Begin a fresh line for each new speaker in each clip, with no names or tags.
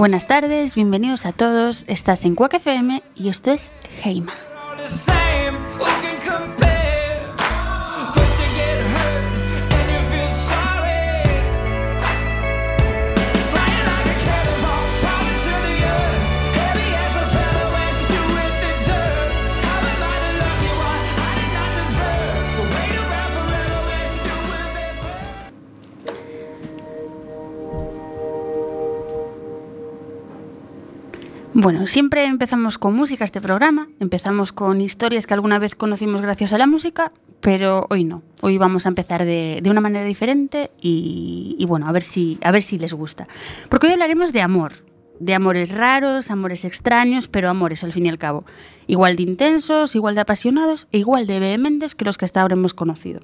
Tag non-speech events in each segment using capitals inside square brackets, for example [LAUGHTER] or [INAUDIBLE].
Buenas tardes, bienvenidos a todos. Estás en Quack FM y esto es Heima. Bueno, siempre empezamos con música este programa, empezamos con historias que alguna vez conocimos gracias a la música, pero hoy no. Hoy vamos a empezar de, una manera diferente y, bueno, a ver, si, a ver si les gusta. Porque hoy hablaremos de amor, de amores raros, amores extraños, pero amores al fin y al cabo. Igual de intensos, igual de apasionados e igual de vehementes que los que hasta ahora hemos conocido.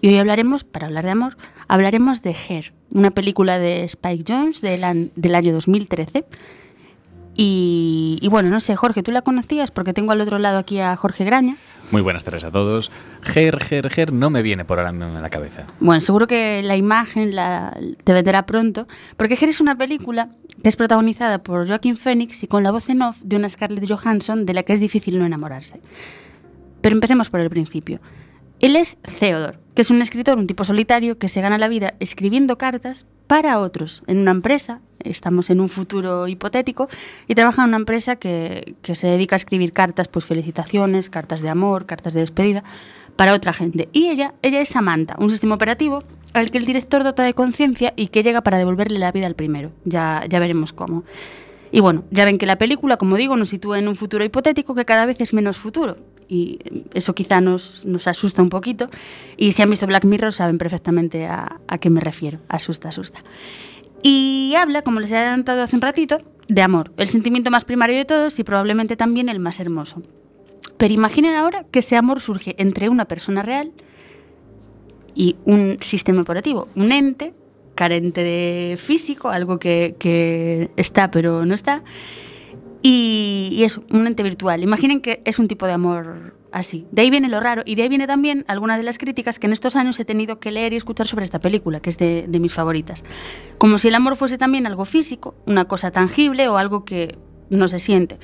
Y hoy hablaremos, para hablar de amor, hablaremos de Her, una película de Spike Jones del, del año 2013 y, bueno, no sé, Jorge, ¿tú la conocías? Porque tengo al otro lado aquí a Jorge Graña.
Muy buenas tardes a todos. Ger, Ger, Ger no me viene por ahora en la cabeza.
Bueno, seguro que la imagen la, te vendrá pronto, porque Ger es una película que es protagonizada por Joaquin Phoenix y con la voz en off de una Scarlett Johansson de la que es difícil no enamorarse. Pero empecemos por el principio. Él es Theodore, que es un escritor, un tipo solitario que se gana la vida escribiendo cartas para otros en una empresa. Estamos en un futuro hipotético y trabaja en una empresa que, se dedica a escribir cartas, pues felicitaciones, cartas de amor, cartas de despedida para otra gente. Y ella, ella es Samantha, un sistema operativo al que el director dota de conciencia y que llega para devolverle la vida al primero. Ya, ya veremos cómo. Y bueno, ya ven que la película, como digo, nos sitúa en un futuro hipotético que cada vez es menos futuro. Y eso quizá nos, asusta un poquito. Y si han visto Black Mirror saben perfectamente a, a qué me refiero. Asusta, asusta. Y habla, como les he adelantado hace un ratito, de amor, el sentimiento más primario de todos y probablemente también el más hermoso. Pero imaginen ahora que ese amor surge entre una persona real y un sistema operativo, un ente carente de físico, algo que, está pero no está. Y, es un ente virtual. Imaginen que es un tipo de amor así. De ahí viene lo raro y de ahí viene también algunas de las críticas que en estos años he tenido que leer y escuchar sobre esta película, que es de, de mis favoritas. Como si el amor fuese también algo físico, una cosa tangible o algo que no se siente.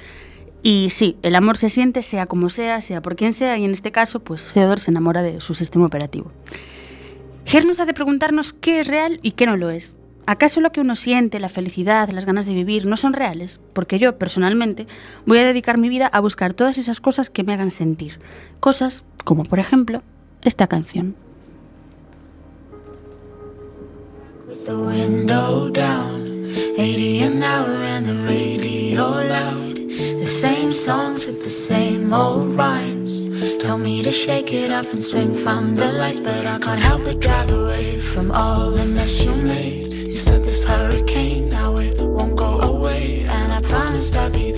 Y sí, el amor se siente sea como sea, sea por quien sea, y en este caso, pues Theodore se enamora de su sistema operativo. Ger nos hace preguntarnos qué es real y qué no lo es. ¿Acaso lo que uno siente, la felicidad, las ganas de vivir, no son reales? Porque yo, personalmente, voy a dedicar mi vida a buscar todas esas cosas que me hagan sentir. Cosas como, por ejemplo, esta canción. From all the mess made. Said this hurricane, now it won't go away, and I promised I'd be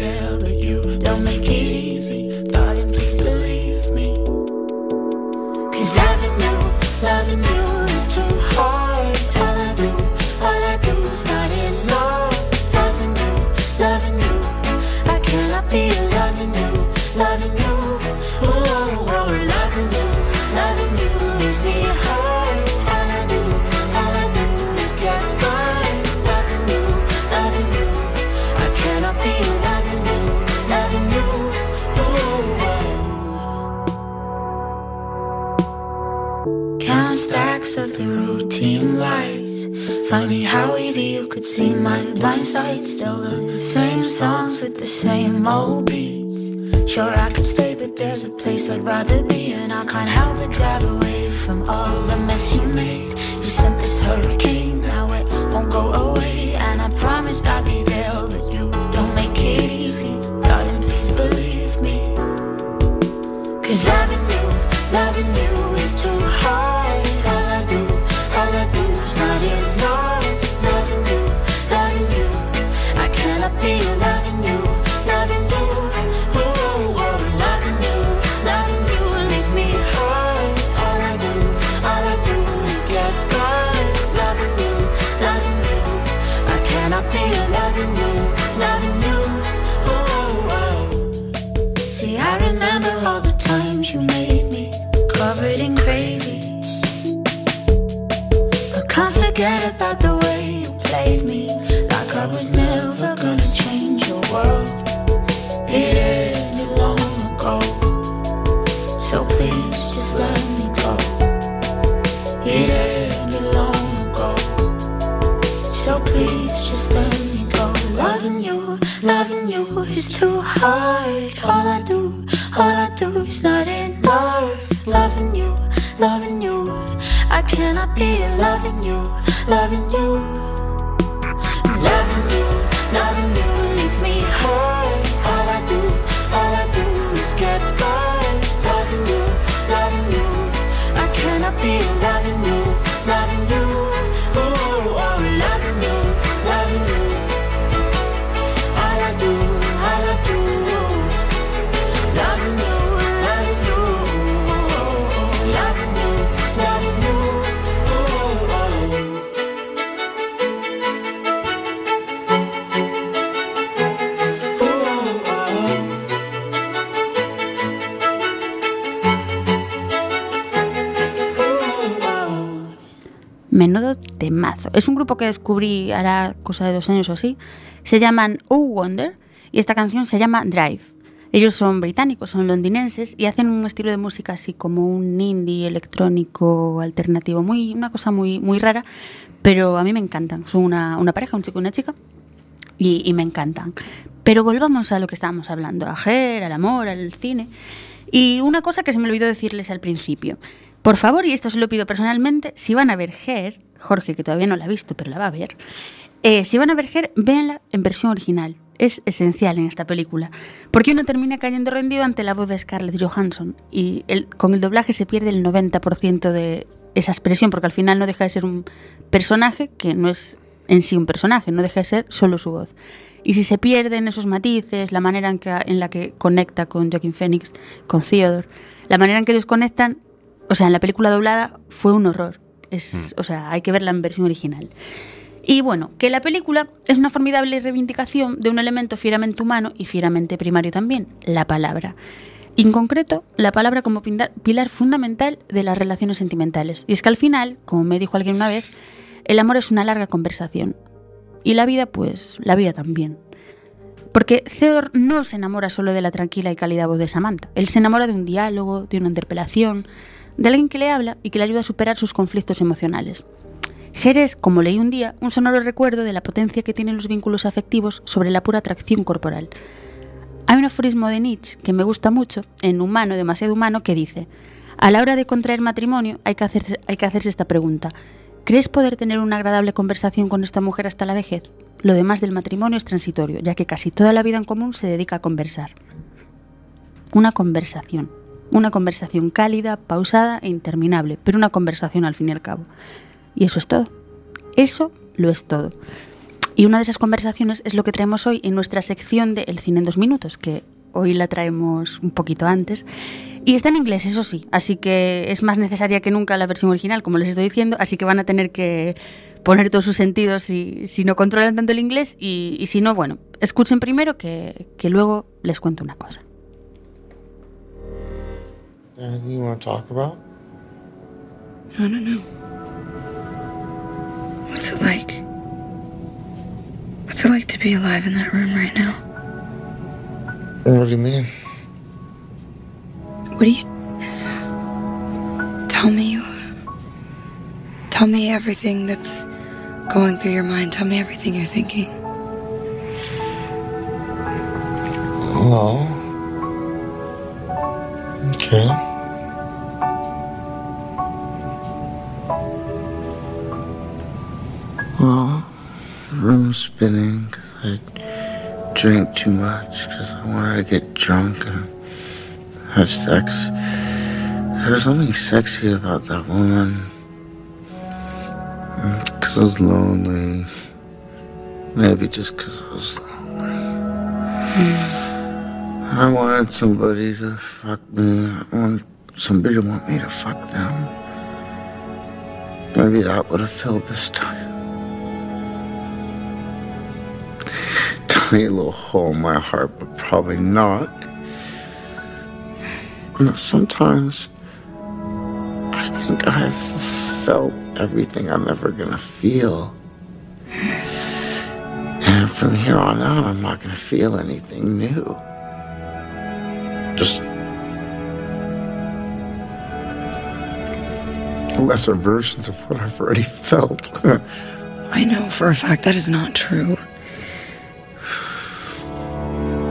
see my blind side. Still the same songs with the same old beats. Sure, I could stay, but there's a place I'd rather be. And I can't help but drive away from all the mess you made. You sent this hurricane, now it won't go away. And I promised I'd be there, but you don't make it easy. Es un grupo que descubrí hará cosa de dos años o así. Se llaman Oh Wonder y esta canción se llama Drive. Ellos son británicos, son londinenses y hacen un estilo de música así como un indie electrónico alternativo, muy, una cosa muy, muy rara, pero a mí me encantan. Son una, una pareja, un chico y una chica, y, me encantan. Pero volvamos a lo que estábamos hablando, a Ger, al amor, al cine. Y una cosa que se me olvidó decirles al principio. Por favor, y esto se lo pido personalmente, si van a ver Ger, Jorge, que todavía no la ha visto, pero la va a ver, eh, si van a ver Ger, véanla en versión original. Es esencial en esta película, porque uno termina cayendo rendido ante la voz de Scarlett Johansson y con el doblaje se pierde el 90% de esa expresión, porque al final no deja de ser un personaje que no es en sí un personaje, no deja de ser solo su voz. Y si se pierden esos matices, la manera en, que, la que conecta con Joaquin Phoenix, con Theodore, la manera en que ellos conectan, o sea, en la película doblada fue un horror. Es, O sea, hay que verla en versión original. Y bueno, que la película es una formidable reivindicación de un elemento fieramente humano y fieramente primario también, la palabra. Y en concreto, la palabra como pilar fundamental de las relaciones sentimentales. Y es que al final, como me dijo alguien una vez, el amor es una larga conversación. Y la vida, pues, la vida también. Porque Theodore no se enamora solo de la tranquila y cálida voz de Samantha. Él se enamora de un diálogo, de una interpelación, de alguien que le habla y que le ayuda a superar sus conflictos emocionales. Jerez, como leí un día, un sonoro recuerdo de la potencia que tienen los vínculos afectivos sobre la pura atracción corporal. Hay un aforismo de Nietzsche que me gusta mucho, en Humano, demasiado humano, que dice, a la hora de contraer matrimonio hay que, hacerse, hay que hacerse esta pregunta. ¿Crees poder tener una agradable conversación con esta mujer hasta la vejez? Lo demás del matrimonio es transitorio, ya que casi toda la vida en común se dedica a conversar. Una conversación. Una conversación cálida, pausada e interminable, pero una conversación al fin y al cabo. Y eso es todo. Eso lo es todo. Y una de esas conversaciones es lo que traemos hoy en nuestra sección de El cine en dos minutos, que hoy la traemos un poquito antes. Y está en inglés, eso sí, así que es más necesaria que nunca la versión original, como les estoy diciendo, así que van a tener que poner todos sus sentidos si, si no controlan tanto el inglés y, y si no, bueno, escuchen primero que, que luego les cuento una cosa.
Anything you want to talk about?
I don't know. What's it like? What's it like to be alive in that room right now?
What do you mean?
What do you. Tell me. Tell me everything that's going through your mind. Tell me everything you're thinking.
Well. Okay. Well, room spinning because I drank too much because I wanted to get drunk and have sex. There was something sexy about that woman. Because I was lonely. Maybe just because I was lonely. I wanted somebody to fuck me. I wanted somebody to want me to fuck them. Maybe that would have filled this time. Tiny little hole in my heart, but probably not. And sometimes I think I've felt everything I'm ever gonna feel. And from here on out, I'm not to feel anything new. Just lesser versions of what I've already felt. [LAUGHS]
I know for a fact that is not true.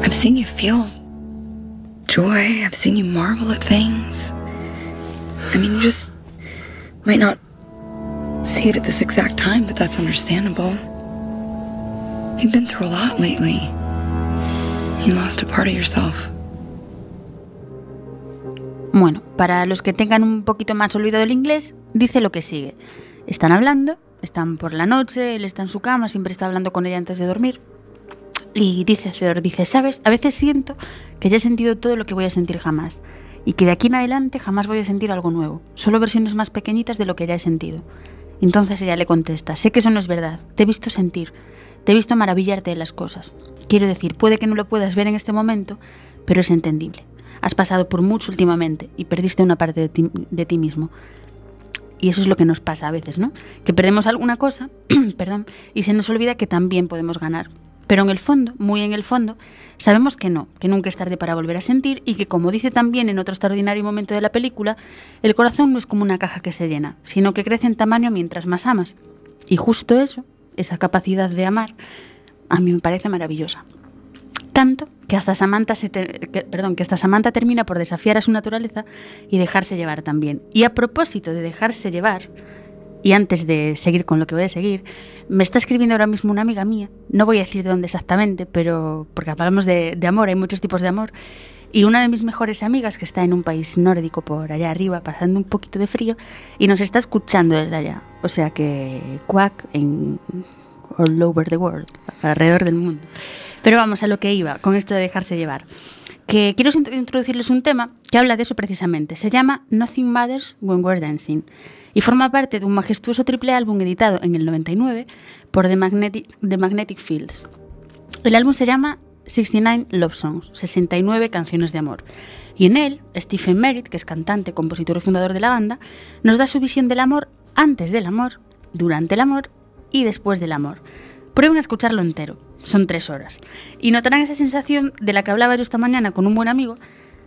I've seen you feel joy, I've seen you marvel at things. I mean, you just might not see it at this exact time, but that's understandable. You've been through a lot lately. You lost a part of yourself.
Bueno, para los que tengan un poquito más olvidado el inglés, dice lo que sigue. Están hablando, están por la noche, él está en su cama, siempre está hablando con ella antes de dormir. Y dice Theodore, dice, ¿sabes? A veces siento que ya he sentido todo lo que voy a sentir jamás. Y que de aquí en adelante jamás voy a sentir algo nuevo. Solo versiones más pequeñitas de lo que ya he sentido. Entonces ella le contesta, sé que eso no es verdad. Te he visto sentir. Te he visto maravillarte de las cosas. Quiero decir, puede que no lo puedas ver en este momento, pero es entendible. Has pasado por mucho últimamente y perdiste una parte de ti, mismo. Y eso es lo que nos pasa a veces, ¿no? Que perdemos alguna cosa, [CLEARS THROAT] perdón, y se nos olvida que también podemos ganar. Pero en el fondo, muy en el fondo, sabemos que no, que nunca es tarde para volver a sentir y que, como dice también en otro extraordinario momento de la película, el corazón no es como una caja que se llena, sino que crece en tamaño mientras más amas. Y justo eso, esa capacidad de amar, a mí me parece maravillosa. Tanto que hasta Samantha, perdón, que hasta Samantha termina por desafiar a su naturaleza y dejarse llevar también. Y a propósito de dejarse llevar, y antes de seguir con lo que voy a seguir, me está escribiendo ahora mismo una amiga mía, no voy a decir de dónde exactamente, pero porque hablamos de, amor, hay muchos tipos de amor, y una de mis mejores amigas que está en un país nórdico por allá arriba, pasando un poquito de frío, y nos está escuchando desde allá. O sea que quack en all over the world, alrededor del mundo. Pero vamos a lo que iba con esto de dejarse llevar. Que quiero int- introducirles un tema que habla de eso precisamente. Se llama Nothing Matters When We're Dancing y forma parte de un majestuoso triple álbum editado en el 99 por The Magnetic, The Magnetic Fields. El álbum se llama 69 Love Songs, 69 canciones de amor. Y en él, Stephen Merritt, que es cantante, compositor y fundador de la banda, nos da su visión del amor antes del amor, durante el amor y después del amor. Prueben a escucharlo entero, son tres horas. Y notarán esa sensación de la que hablaba yo esta mañana con un buen amigo,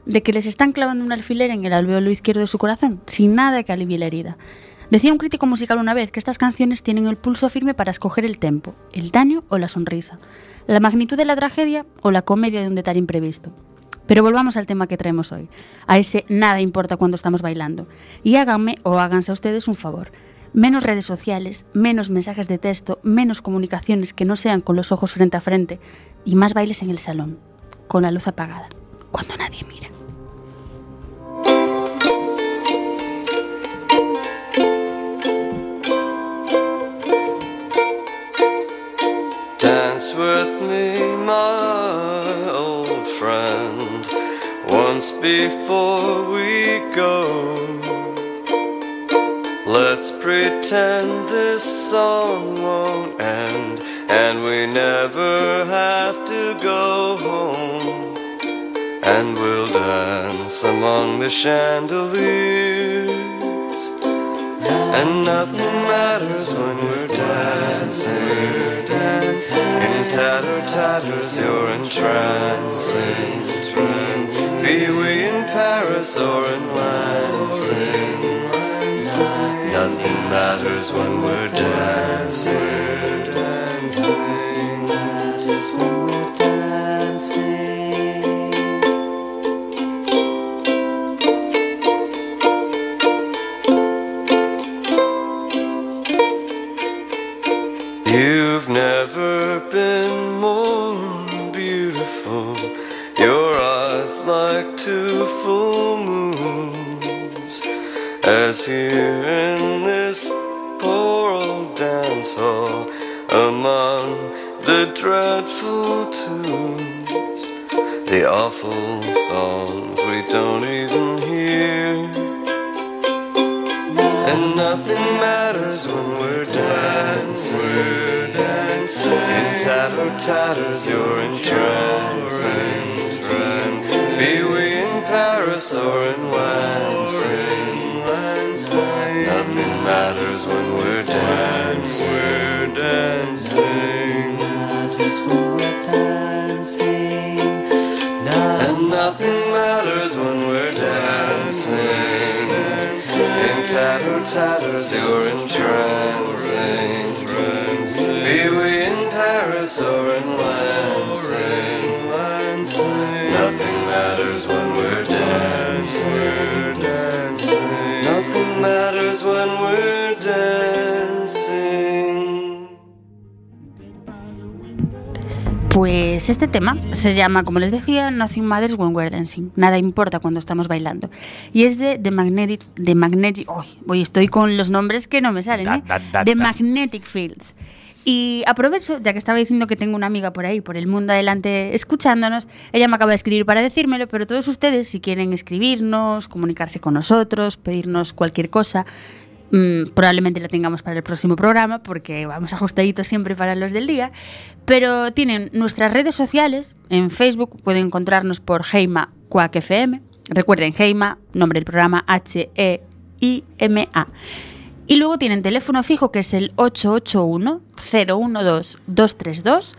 de que les están clavando un alfiler en el alveolo izquierdo de su corazón, sin nada que alivie la herida. Decía un crítico musical una vez que estas canciones tienen el pulso firme para escoger el tempo, el daño o la sonrisa, la magnitud de la tragedia o la comedia de un detalle imprevisto. Pero volvamos al tema que traemos hoy, a ese nada importa cuando estamos bailando. Y háganme o háganse a ustedes un favor. Menos redes sociales, menos mensajes de texto, menos comunicaciones que no sean con los ojos frente a frente y más bailes en el salón, con la luz apagada, cuando nadie mira.
Dance with me, my old friend, once before we go. Let's pretend this song won't end, and we never have to go home. And we'll dance among the chandeliers. And nothing matters when we're dancing. In tatter tatters, you're entrancing. Be we in Paris or in Lansing. Nothing matters when we're dancing. Matters when we're dancing. You've never been more beautiful. Your eyes like two full moons. As here among the dreadful tunes, the awful songs we don't even hear. And nothing matters when we're dancing. We're dancing. In tatter tatters, you're entrancing. Tatters, you're entrancing. Be we in Paris or in Lansing. Nothing matters when we're dancing. Nothing matters when
Pues este tema se llama, como les decía, Nothing Matters When We're Dancing. Nada importa cuando estamos bailando. Y es de The Magnetic... The Magnetic uy, hoy estoy con los nombres que no me salen, ¿eh?
da, da,
The. Magnetic Fields. Y aprovecho, ya que estaba diciendo que tengo una amiga por ahí, por el mundo adelante, escuchándonos, ella me acaba de escribir para decírmelo, pero todos ustedes, si quieren escribirnos, comunicarse con nosotros, pedirnos cualquier cosa, mm, probablemente la tengamos para el próximo programa, porque vamos ajustaditos siempre para los del día, pero tienen nuestras redes sociales, en Facebook pueden encontrarnos por Heima Quack recuerden Heima, nombre del programa H-E-I-M-A. Y luego tienen teléfono fijo que es el 881-012-232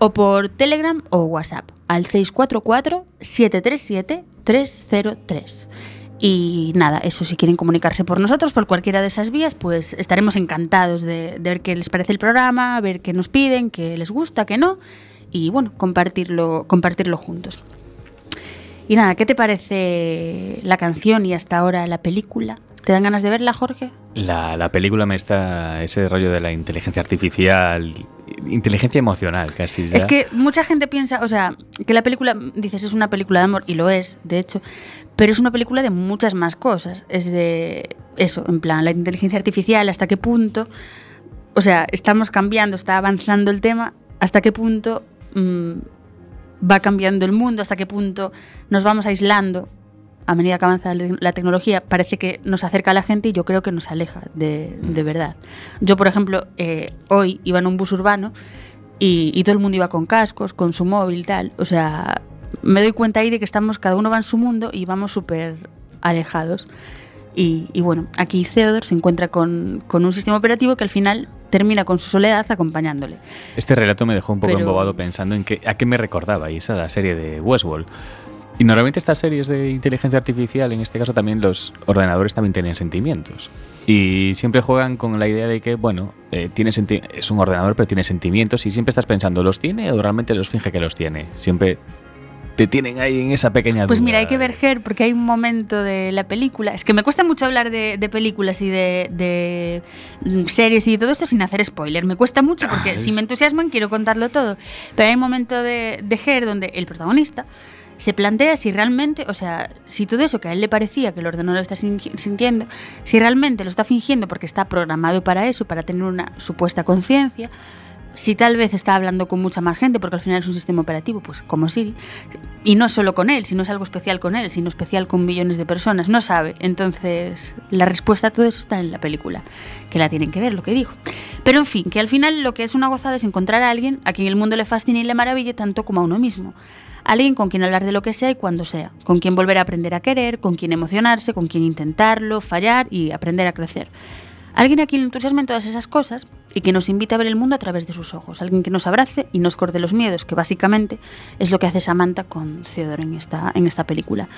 o por Telegram o WhatsApp al 644-737-303. Y nada, eso si quieren comunicarse por nosotros, por cualquiera de esas vías, pues estaremos encantados de, de ver qué les parece el programa, ver qué nos piden, qué les gusta, qué no, y bueno, compartirlo, compartirlo juntos. Y nada, ¿qué te parece la canción y hasta ahora la película? ¿Te dan ganas de verla, Jorge?
La, la película me está ese rollo de la inteligencia artificial, inteligencia emocional casi. ya.
Es que mucha gente piensa, o sea, que la película, dices, es una película de amor, y lo es, de hecho, pero es una película de muchas más cosas. Es de eso, en plan, la inteligencia artificial, hasta qué punto, o sea, estamos cambiando, está avanzando el tema, hasta qué punto mm, va cambiando el mundo, hasta qué punto nos vamos aislando. A medida que avanza la la tecnología, parece que nos acerca a la gente y yo creo que nos aleja de, de verdad. Yo, por ejemplo, eh, hoy iba en un bus urbano y, y todo el mundo iba con cascos, con su móvil, tal. O sea, me doy cuenta ahí de que estamos, cada uno va en su mundo y vamos súper alejados. Y, y bueno, aquí Theodore se encuentra con, con un sistema operativo que al final termina con su soledad acompañándole.
Este relato me dejó un poco
Pero-
embobado pensando en que, a qué me recordaba, y esa la serie de Westworld. Y normalmente estas series de inteligencia artificial, en este caso también los ordenadores también tienen sentimientos. Y siempre juegan con la idea de que, bueno, eh, tiene senti- es un ordenador pero tiene sentimientos y siempre estás pensando, ¿los tiene o realmente los finge que los tiene? Siempre te tienen ahí en esa pequeña
Pues mira, hay que ver Her porque hay un momento de la película. Es que me cuesta mucho hablar de, de películas y de, de, mm, series y todo esto sin hacer spoiler. Me cuesta mucho porque
Ah,
si me entusiasman quiero contarlo todo. Pero hay un momento de, de Her donde el protagonista se plantea si realmente, o sea, si todo eso que a él le parecía que el ordenador está sin- sintiendo, si realmente lo está fingiendo porque está programado para eso, para tener una supuesta conciencia, si tal vez está hablando con mucha más gente, porque al final es un sistema operativo, pues como Siri, y no solo con él, sino es algo especial con él, sino especial con millones de personas, no sabe. Entonces, la respuesta a todo eso está en la película, que la tienen que ver, lo que digo. Pero en fin, que al final lo que es una gozada es encontrar a alguien a quien el mundo le fascine y le maraville tanto como a uno mismo. Alguien con quien hablar de lo que sea y cuando sea, con quien volver a aprender a querer, con quien emocionarse, con quien intentarlo, fallar y aprender a crecer. Alguien a quien le entusiasmen todas esas cosas y que nos invite a ver el mundo a través de sus ojos. Alguien que nos abrace y nos corte los miedos, que básicamente es lo que hace Samantha con Theodore en esta, en esta película.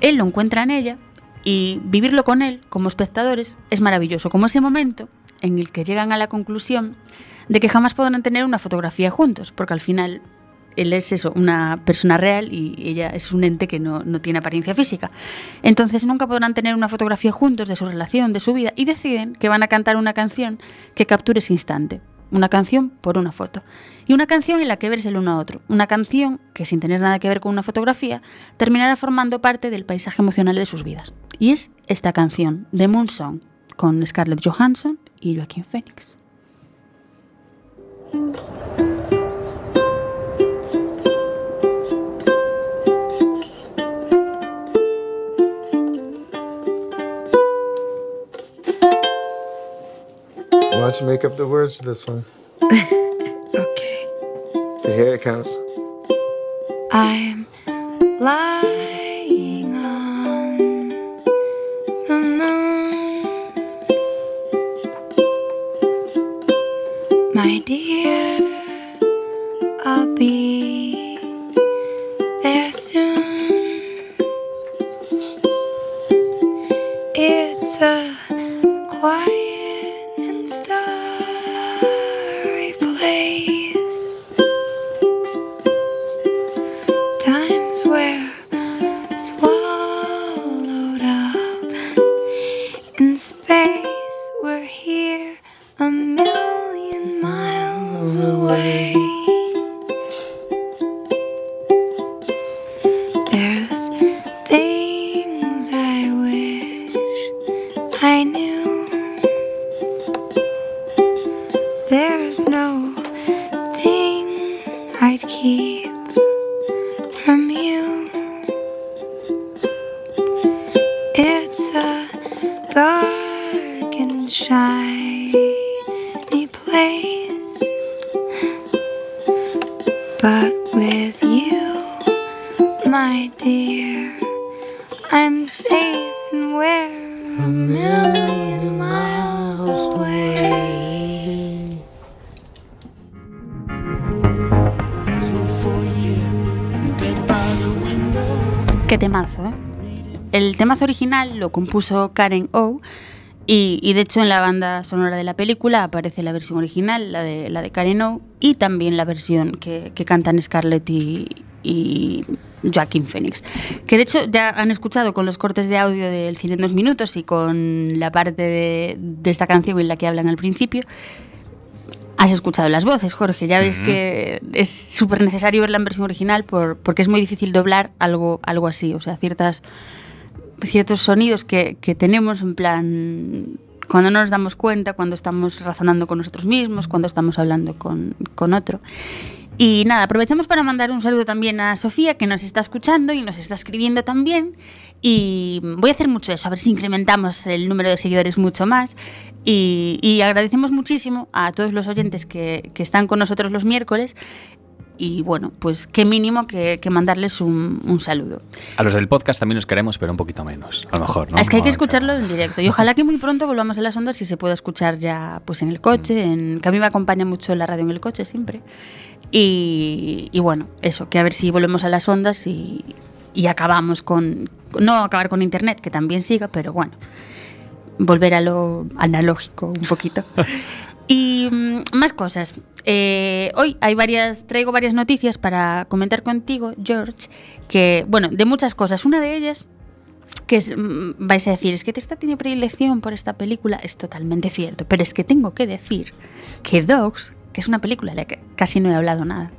Él lo encuentra en ella y vivirlo con él como espectadores es maravilloso, como ese momento en el que llegan a la conclusión de que jamás podrán tener una fotografía juntos, porque al final él es eso, una persona real y ella es un ente que no, no tiene apariencia física. Entonces nunca podrán tener una fotografía juntos de su relación, de su vida, y deciden que van a cantar una canción que capture ese instante. Una canción por una foto. Y una canción en la que verse el uno a otro. Una canción que, sin tener nada que ver con una fotografía, terminará formando parte del paisaje emocional de sus vidas. Y es esta canción, The Moon Song, con Scarlett Johansson y Joaquín Phoenix.
Why don't you make up the words to this one? [LAUGHS]
Okay.
Here it comes.
I'm my dear, I'm safe and we're a million miles away.
Qué temazo, ¿eh? El temazo original lo compuso Karen O. Y, de hecho en la banda sonora de la película aparece la versión original, la de, la de Karen O, y también la versión que cantan Scarlett y, y Joaquin Phoenix. Que de hecho ya han escuchado con los cortes de audio del cine en dos minutos y con la parte de, de esta canción en la que hablan al principio. Has escuchado las voces, Jorge. Ya ves que es súper necesario verla en versión original por, porque es muy difícil doblar algo, algo así. O sea, ciertas, ciertos sonidos que, que tenemos en plan cuando no nos damos cuenta, cuando estamos razonando con nosotros mismos, cuando estamos hablando con, con otro. Y nada, aprovechamos para mandar un saludo también a Sofía, que nos está escuchando y nos está escribiendo también. Y voy a hacer mucho eso, a ver si incrementamos el número de seguidores mucho más. Y, y agradecemos muchísimo a todos los oyentes que, que están con nosotros los miércoles. Y bueno, pues qué mínimo que, que mandarles un, un saludo.
A los del podcast también los queremos, pero un poquito menos. A lo mejor, ¿no?
Es que hay que escucharlo en directo. Y ojalá que muy pronto volvamos a las ondas y se pueda escuchar ya pues en el coche, en, que a mí me acompaña mucho la radio en el coche siempre. Y, y bueno, eso, que a ver si volvemos a las ondas y, y acabamos con... No acabar con Internet, que también siga, pero bueno, volver a lo analógico un poquito. [LAUGHS] Y mm, más cosas. Eh, hoy hay varias, traigo varias noticias para comentar contigo, George, que, bueno, de muchas cosas. Una de ellas, que es, mm, vais a decir, es que Testa tiene predilección por esta película, es totalmente cierto, pero es que tengo que decir que Dogs, que es una película de la que casi no he hablado nada,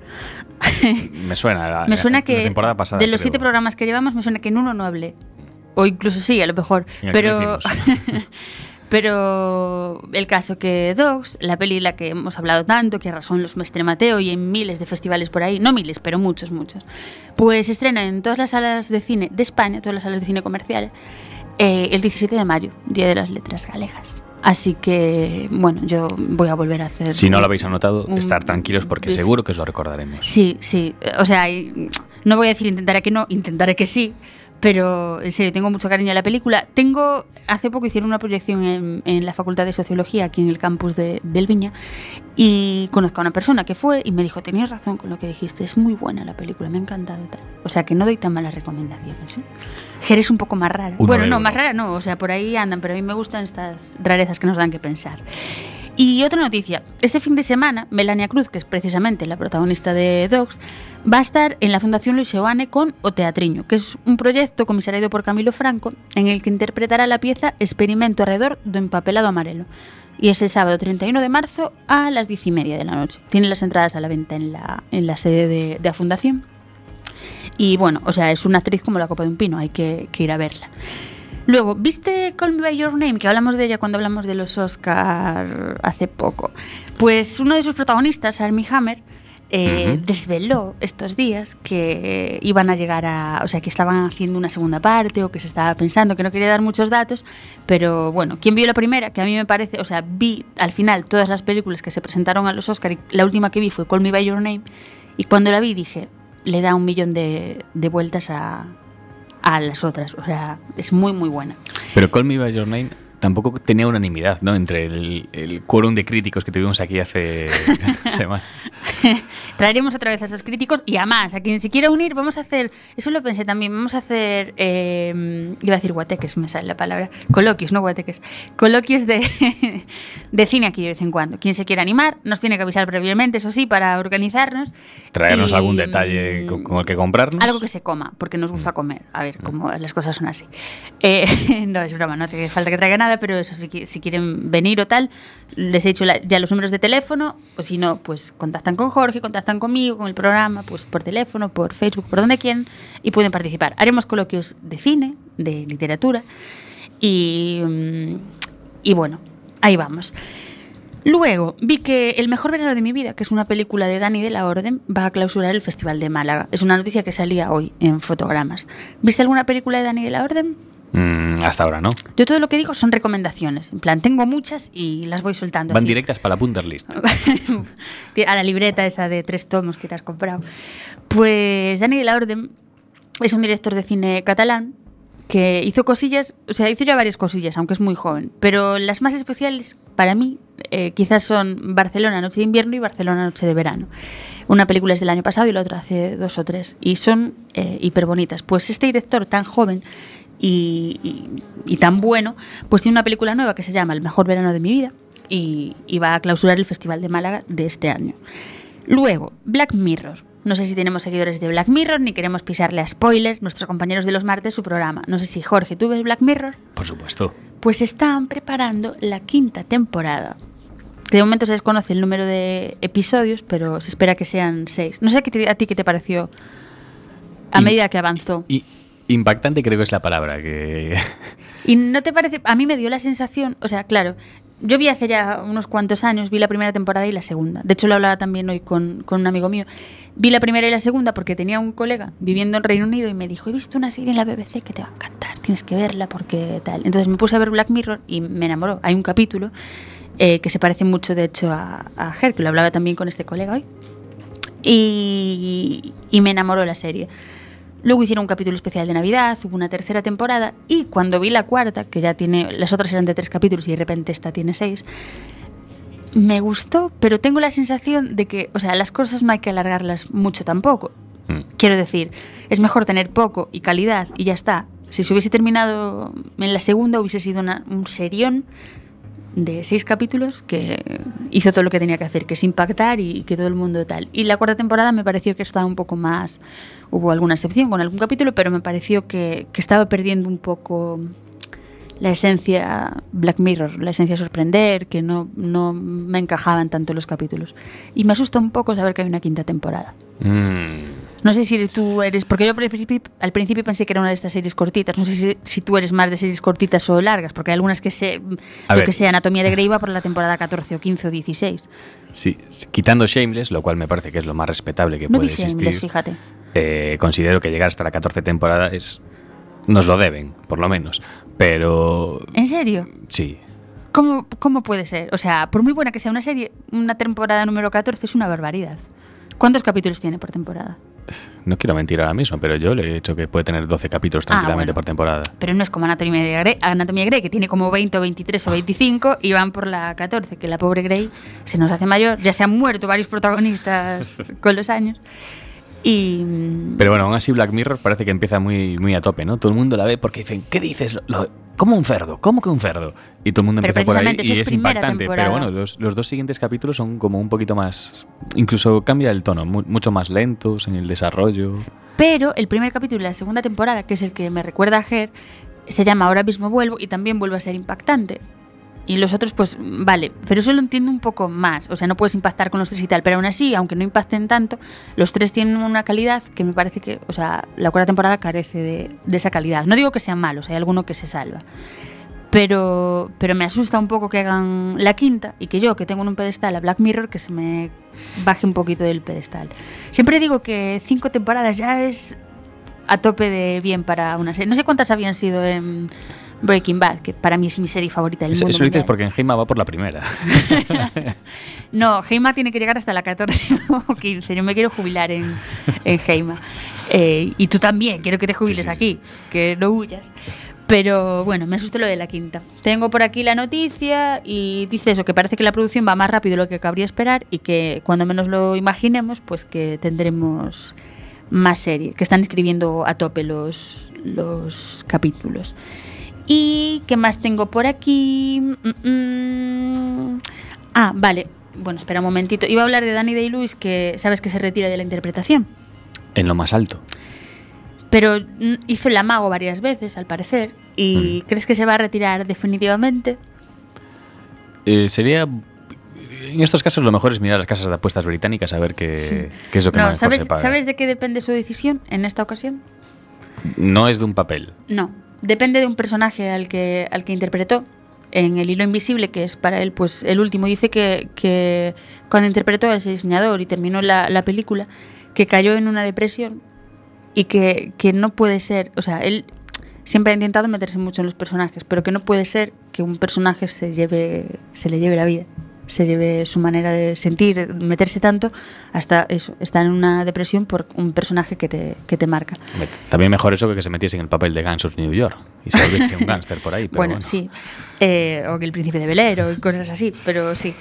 Me suena. la-
me suena que
pasada,
de los
creo.
siete programas que llevamos, me suena que en uno no hablé. O incluso sí, a lo mejor. Pero, [LAUGHS] pero el caso que Dogs, la peli de la que hemos hablado tanto, que arrasó en los Mestre Mateo y en miles de festivales por ahí, no miles, pero muchos, muchos, pues se estrena en todas las salas de cine de España, todas las salas de cine comercial, eh, el 17 de mayo, Día de las Letras Galegas. Así que, bueno, yo voy a volver a hacer...
Si no lo habéis anotado,
un-
estar tranquilos porque seguro que os lo recordaremos.
Sí, sí. O sea, no voy a decir intentaré que no, intentaré que sí. Pero en serio, tengo mucho cariño a la película. Tengo, hace poco hicieron una proyección en, en la Facultad de Sociología, aquí en el campus de, del Viña, y conozco a una persona que fue y me dijo, tenías razón con lo que dijiste, es muy buena la película, me ha encantado y tal. O sea, que no doy tan malas recomendaciones. ¿eh? Jer es un poco más rara.
Uno
bueno, no,
euro.
más rara no, o sea, por ahí andan, pero a mí me gustan estas rarezas que nos dan que pensar. Y otra noticia, este fin de semana, Melania Cruz, que es precisamente la protagonista de Dogs, va a estar en la Fundación Luis Seoane con O Teatriño, que es un proyecto comisariado por Camilo Franco, en el que interpretará la pieza Experimento alrededor do empapelado amarelo. Y es el sábado 31 de marzo a las 10 y media de la noche. Tienen las entradas a la venta en la, en la sede de, de la Fundación. Y bueno, o sea, es una actriz como la copa de un pino, hay que, que ir a verla. Luego, ¿viste Call Me By Your Name? Que hablamos de ella cuando hablamos de los Oscar hace poco. Pues uno de sus protagonistas, Armie Hammer, eh, desveló estos días que iban a llegar a. O sea, que estaban haciendo una segunda parte o que se estaba pensando, que no quería dar muchos datos. Pero bueno, quien vio la primera, que a mí me parece. O sea, vi al final todas las películas que se presentaron a los Oscar y la última que vi fue Call Me By Your Name. Y cuando la vi dije, le da un millón de, de vueltas a, a las otras. O sea, es muy, muy buena.
Pero Call Me By Your Name tampoco tenía unanimidad, ¿no? Entre el, el quórum de críticos que tuvimos aquí hace [LAUGHS] semanas. [LAUGHS]
traeremos otra vez a esos críticos y a más, a quien se quiera unir, vamos a hacer, eso lo pensé también, vamos a hacer, eh, iba a decir guateques, me sale la palabra, coloquios, no guateques, coloquios de, [LAUGHS] de cine aquí de vez en cuando. Quien se quiera animar, nos tiene que avisar previamente, eso sí, para organizarnos.
Traernos
Y,
algún detalle con, con el que comprarnos.
Algo que se coma, porque nos gusta comer. A ver, como las cosas son así. Eh, no, es broma, no hace falta que traiga nada, pero eso, si, si quieren venir o tal, les he dicho ya los números de teléfono, o si no, pues contactan con Jorge, contactan conmigo, con el programa, pues por teléfono, por Facebook, por donde quieran, y pueden participar. Haremos coloquios de cine, de literatura, y, mm, y bueno, ahí vamos. Luego vi que El mejor verano de mi vida, que es una película de Dani de la Orden, va a clausurar el Festival de Málaga. Es una noticia que salía hoy en Fotogramas. ¿Viste alguna película de Dani de la Orden?
Mm, hasta ahora, ¿no?
Yo todo lo que digo son recomendaciones. En plan, tengo muchas y las voy soltando.
Van
así.
directas para la Punterlist. [LAUGHS]
a la libreta esa de tres tomos que te has comprado. Pues Dani de la Orden es un director de cine catalán que hizo cosillas, o sea, hizo ya varias cosillas, aunque es muy joven, pero las más especiales para mí eh, quizás son Barcelona Noche de Invierno y Barcelona Noche de Verano. Una película es del año pasado y la otra hace dos o tres, y son eh, hiper bonitas. Pues este director tan joven y, y- y tan bueno, pues tiene una película nueva que se llama El mejor verano de mi vida y, y va a clausurar el Festival de Málaga de este año. Luego, Black Mirror. No sé si tenemos seguidores de Black Mirror, ni queremos pisarle a spoilers, nuestros compañeros de los martes, su programa. No sé si Jorge, ¿tú ves Black Mirror?
Por supuesto.
Pues están preparando la quinta temporada. De momento se desconoce el número de episodios, pero se espera que sean seis. No sé a ti qué te pareció a medida que avanzó.
Impactante creo que es la palabra que...
¿Y no te parece? A mí me dio la sensación, o sea, claro, yo vi hace ya unos cuantos años, vi la primera temporada y la segunda. De hecho, lo hablaba también hoy con, con un amigo mío. Vi la primera y la segunda porque tenía un colega viviendo en Reino Unido y me dijo, he visto una serie en la BBC que te va a encantar, tienes que verla porque tal. Entonces me puse a ver Black Mirror y me enamoró. Hay un capítulo eh, que se parece mucho, de hecho, a, a que lo hablaba también con este colega hoy. Y, y me enamoró la serie. Luego hicieron un capítulo especial de Navidad, hubo una tercera temporada y cuando vi la cuarta, que ya tiene, las otras eran de tres capítulos y de repente esta tiene seis, me gustó, pero tengo la sensación de que, o sea, las cosas no hay que alargarlas mucho tampoco.
Mm.
Quiero decir, es mejor tener poco y calidad y ya está. Si se hubiese terminado en la segunda hubiese sido una- un serión de seis capítulos que hizo todo lo que tenía que hacer, que es impactar y que todo el mundo tal. Y la cuarta temporada me pareció que estaba un poco más, hubo alguna excepción con algún capítulo, pero me pareció que, que estaba perdiendo un poco la esencia Black Mirror, la esencia sorprender, que no, no me encajaban tanto los capítulos. Y me asusta un poco saber que hay una quinta temporada.
Mm.
No sé si tú eres, porque yo al principio, al principio pensé que era una de estas series cortitas, no sé si, si tú eres más de series cortitas o largas, porque hay algunas que sé,
A
yo
ver.
que sé, Anatomía de Grey va por la temporada 14 o 15 o 16.
Sí, quitando Shameless, lo cual me parece que es lo más respetable que
No
puede
vi
existir.
Shameless, fíjate.
eh, considero que llegar hasta la 14 temporada es... Nos lo deben, por lo menos. Pero...
¿En serio?
Sí.
¿Cómo, ¿Cómo puede ser? O sea, por muy buena que sea una serie, una temporada número 14 es una barbaridad. ¿Cuántos capítulos tiene por temporada?
No quiero mentir ahora mismo, pero yo le he hecho que puede tener 12 capítulos
Ah,
tranquilamente
bueno.
por temporada.
Pero no es como Anatomía de Grey, Anatomía Grey, que tiene como 20 o 23 o 25 y van por la 14, que la pobre Grey se nos hace mayor. Ya se han muerto varios protagonistas [LAUGHS] con los años. Y.
Pero bueno, aún así Black Mirror parece que empieza muy, muy a tope, ¿no? Todo el mundo la ve porque dicen, ¿qué dices? Lo- lo- ¿Cómo un cerdo? ¿Cómo que un cerdo? Y todo el mundo
Pero
empieza por ahí y es impactante.
temporada.
Pero bueno, los, los dos siguientes capítulos son como un poquito más... Incluso cambia el tono, mu- mucho más lentos en el desarrollo.
Pero el primer capítulo de la segunda temporada, que es el que me recuerda a Her, se llama Ahora mismo vuelvo y también vuelve a ser impactante. Y los otros, pues vale, pero eso lo entiendo un poco más. O sea, no puedes impactar con los tres y tal, pero aún así, aunque no impacten tanto, los tres tienen una calidad que me parece que, o sea, la cuarta temporada carece de, esa calidad. No digo que sean malos, hay alguno que se salva. Pero, pero me asusta un poco que hagan la quinta y que yo, que tengo en un pedestal a Black Mirror, que se me baje un poquito del pedestal. Siempre digo que cinco temporadas ya es a tope de bien para una serie. No sé cuántas habían sido en Breaking Bad, que para mí es mi serie favorita del
Eso,
mundo.
eso lo dices porque en Gema va por la primera. [LAUGHS]
No, Heima tiene que llegar hasta la 14 o 15. Yo me quiero jubilar en, en Heima. Eh, y tú también, quiero que te jubiles
Sí, sí.
aquí, que no huyas. Pero bueno, me asustó lo de la quinta. Tengo por aquí la noticia y dice eso, que parece que la producción va más rápido de lo que cabría esperar y que cuando menos lo imaginemos, pues que tendremos más serie, que están escribiendo a tope los, los capítulos. ¿Y qué más tengo por aquí? Mm, mm. Ah, vale. Bueno, espera un momentito. Iba a hablar de Danny Day-Lewis, que sabes que se retira de la interpretación.
En lo más alto.
Pero mm, hizo el amago varias veces, al parecer. ¿Y crees que se va a retirar definitivamente?
Eh, sería. En estos casos, lo mejor es mirar las casas de apuestas británicas a ver qué, qué es lo que
No,
mejor
¿sabes,
se paga.
¿Sabes de qué depende su decisión en esta ocasión?
No es de un papel.
No, depende de un personaje al que, al que interpretó en El hilo invisible, que es para él pues el último. Dice que, que cuando interpretó a ese diseñador y terminó la, la película, que cayó en una depresión y que, que no puede ser, o sea, él siempre ha intentado meterse mucho en los personajes, pero que no puede ser que un personaje se lleve, se le lleve la vida, se lleve su manera de sentir, meterse tanto, hasta eso, estar en una depresión por un personaje que te, que te marca.
También mejor eso que que se metiese en el papel de Guns of New York y se volviese un [LAUGHS] gángster por ahí. Pero
bueno,
bueno,
sí. Eh, o que el príncipe de Belero y cosas así, pero sí.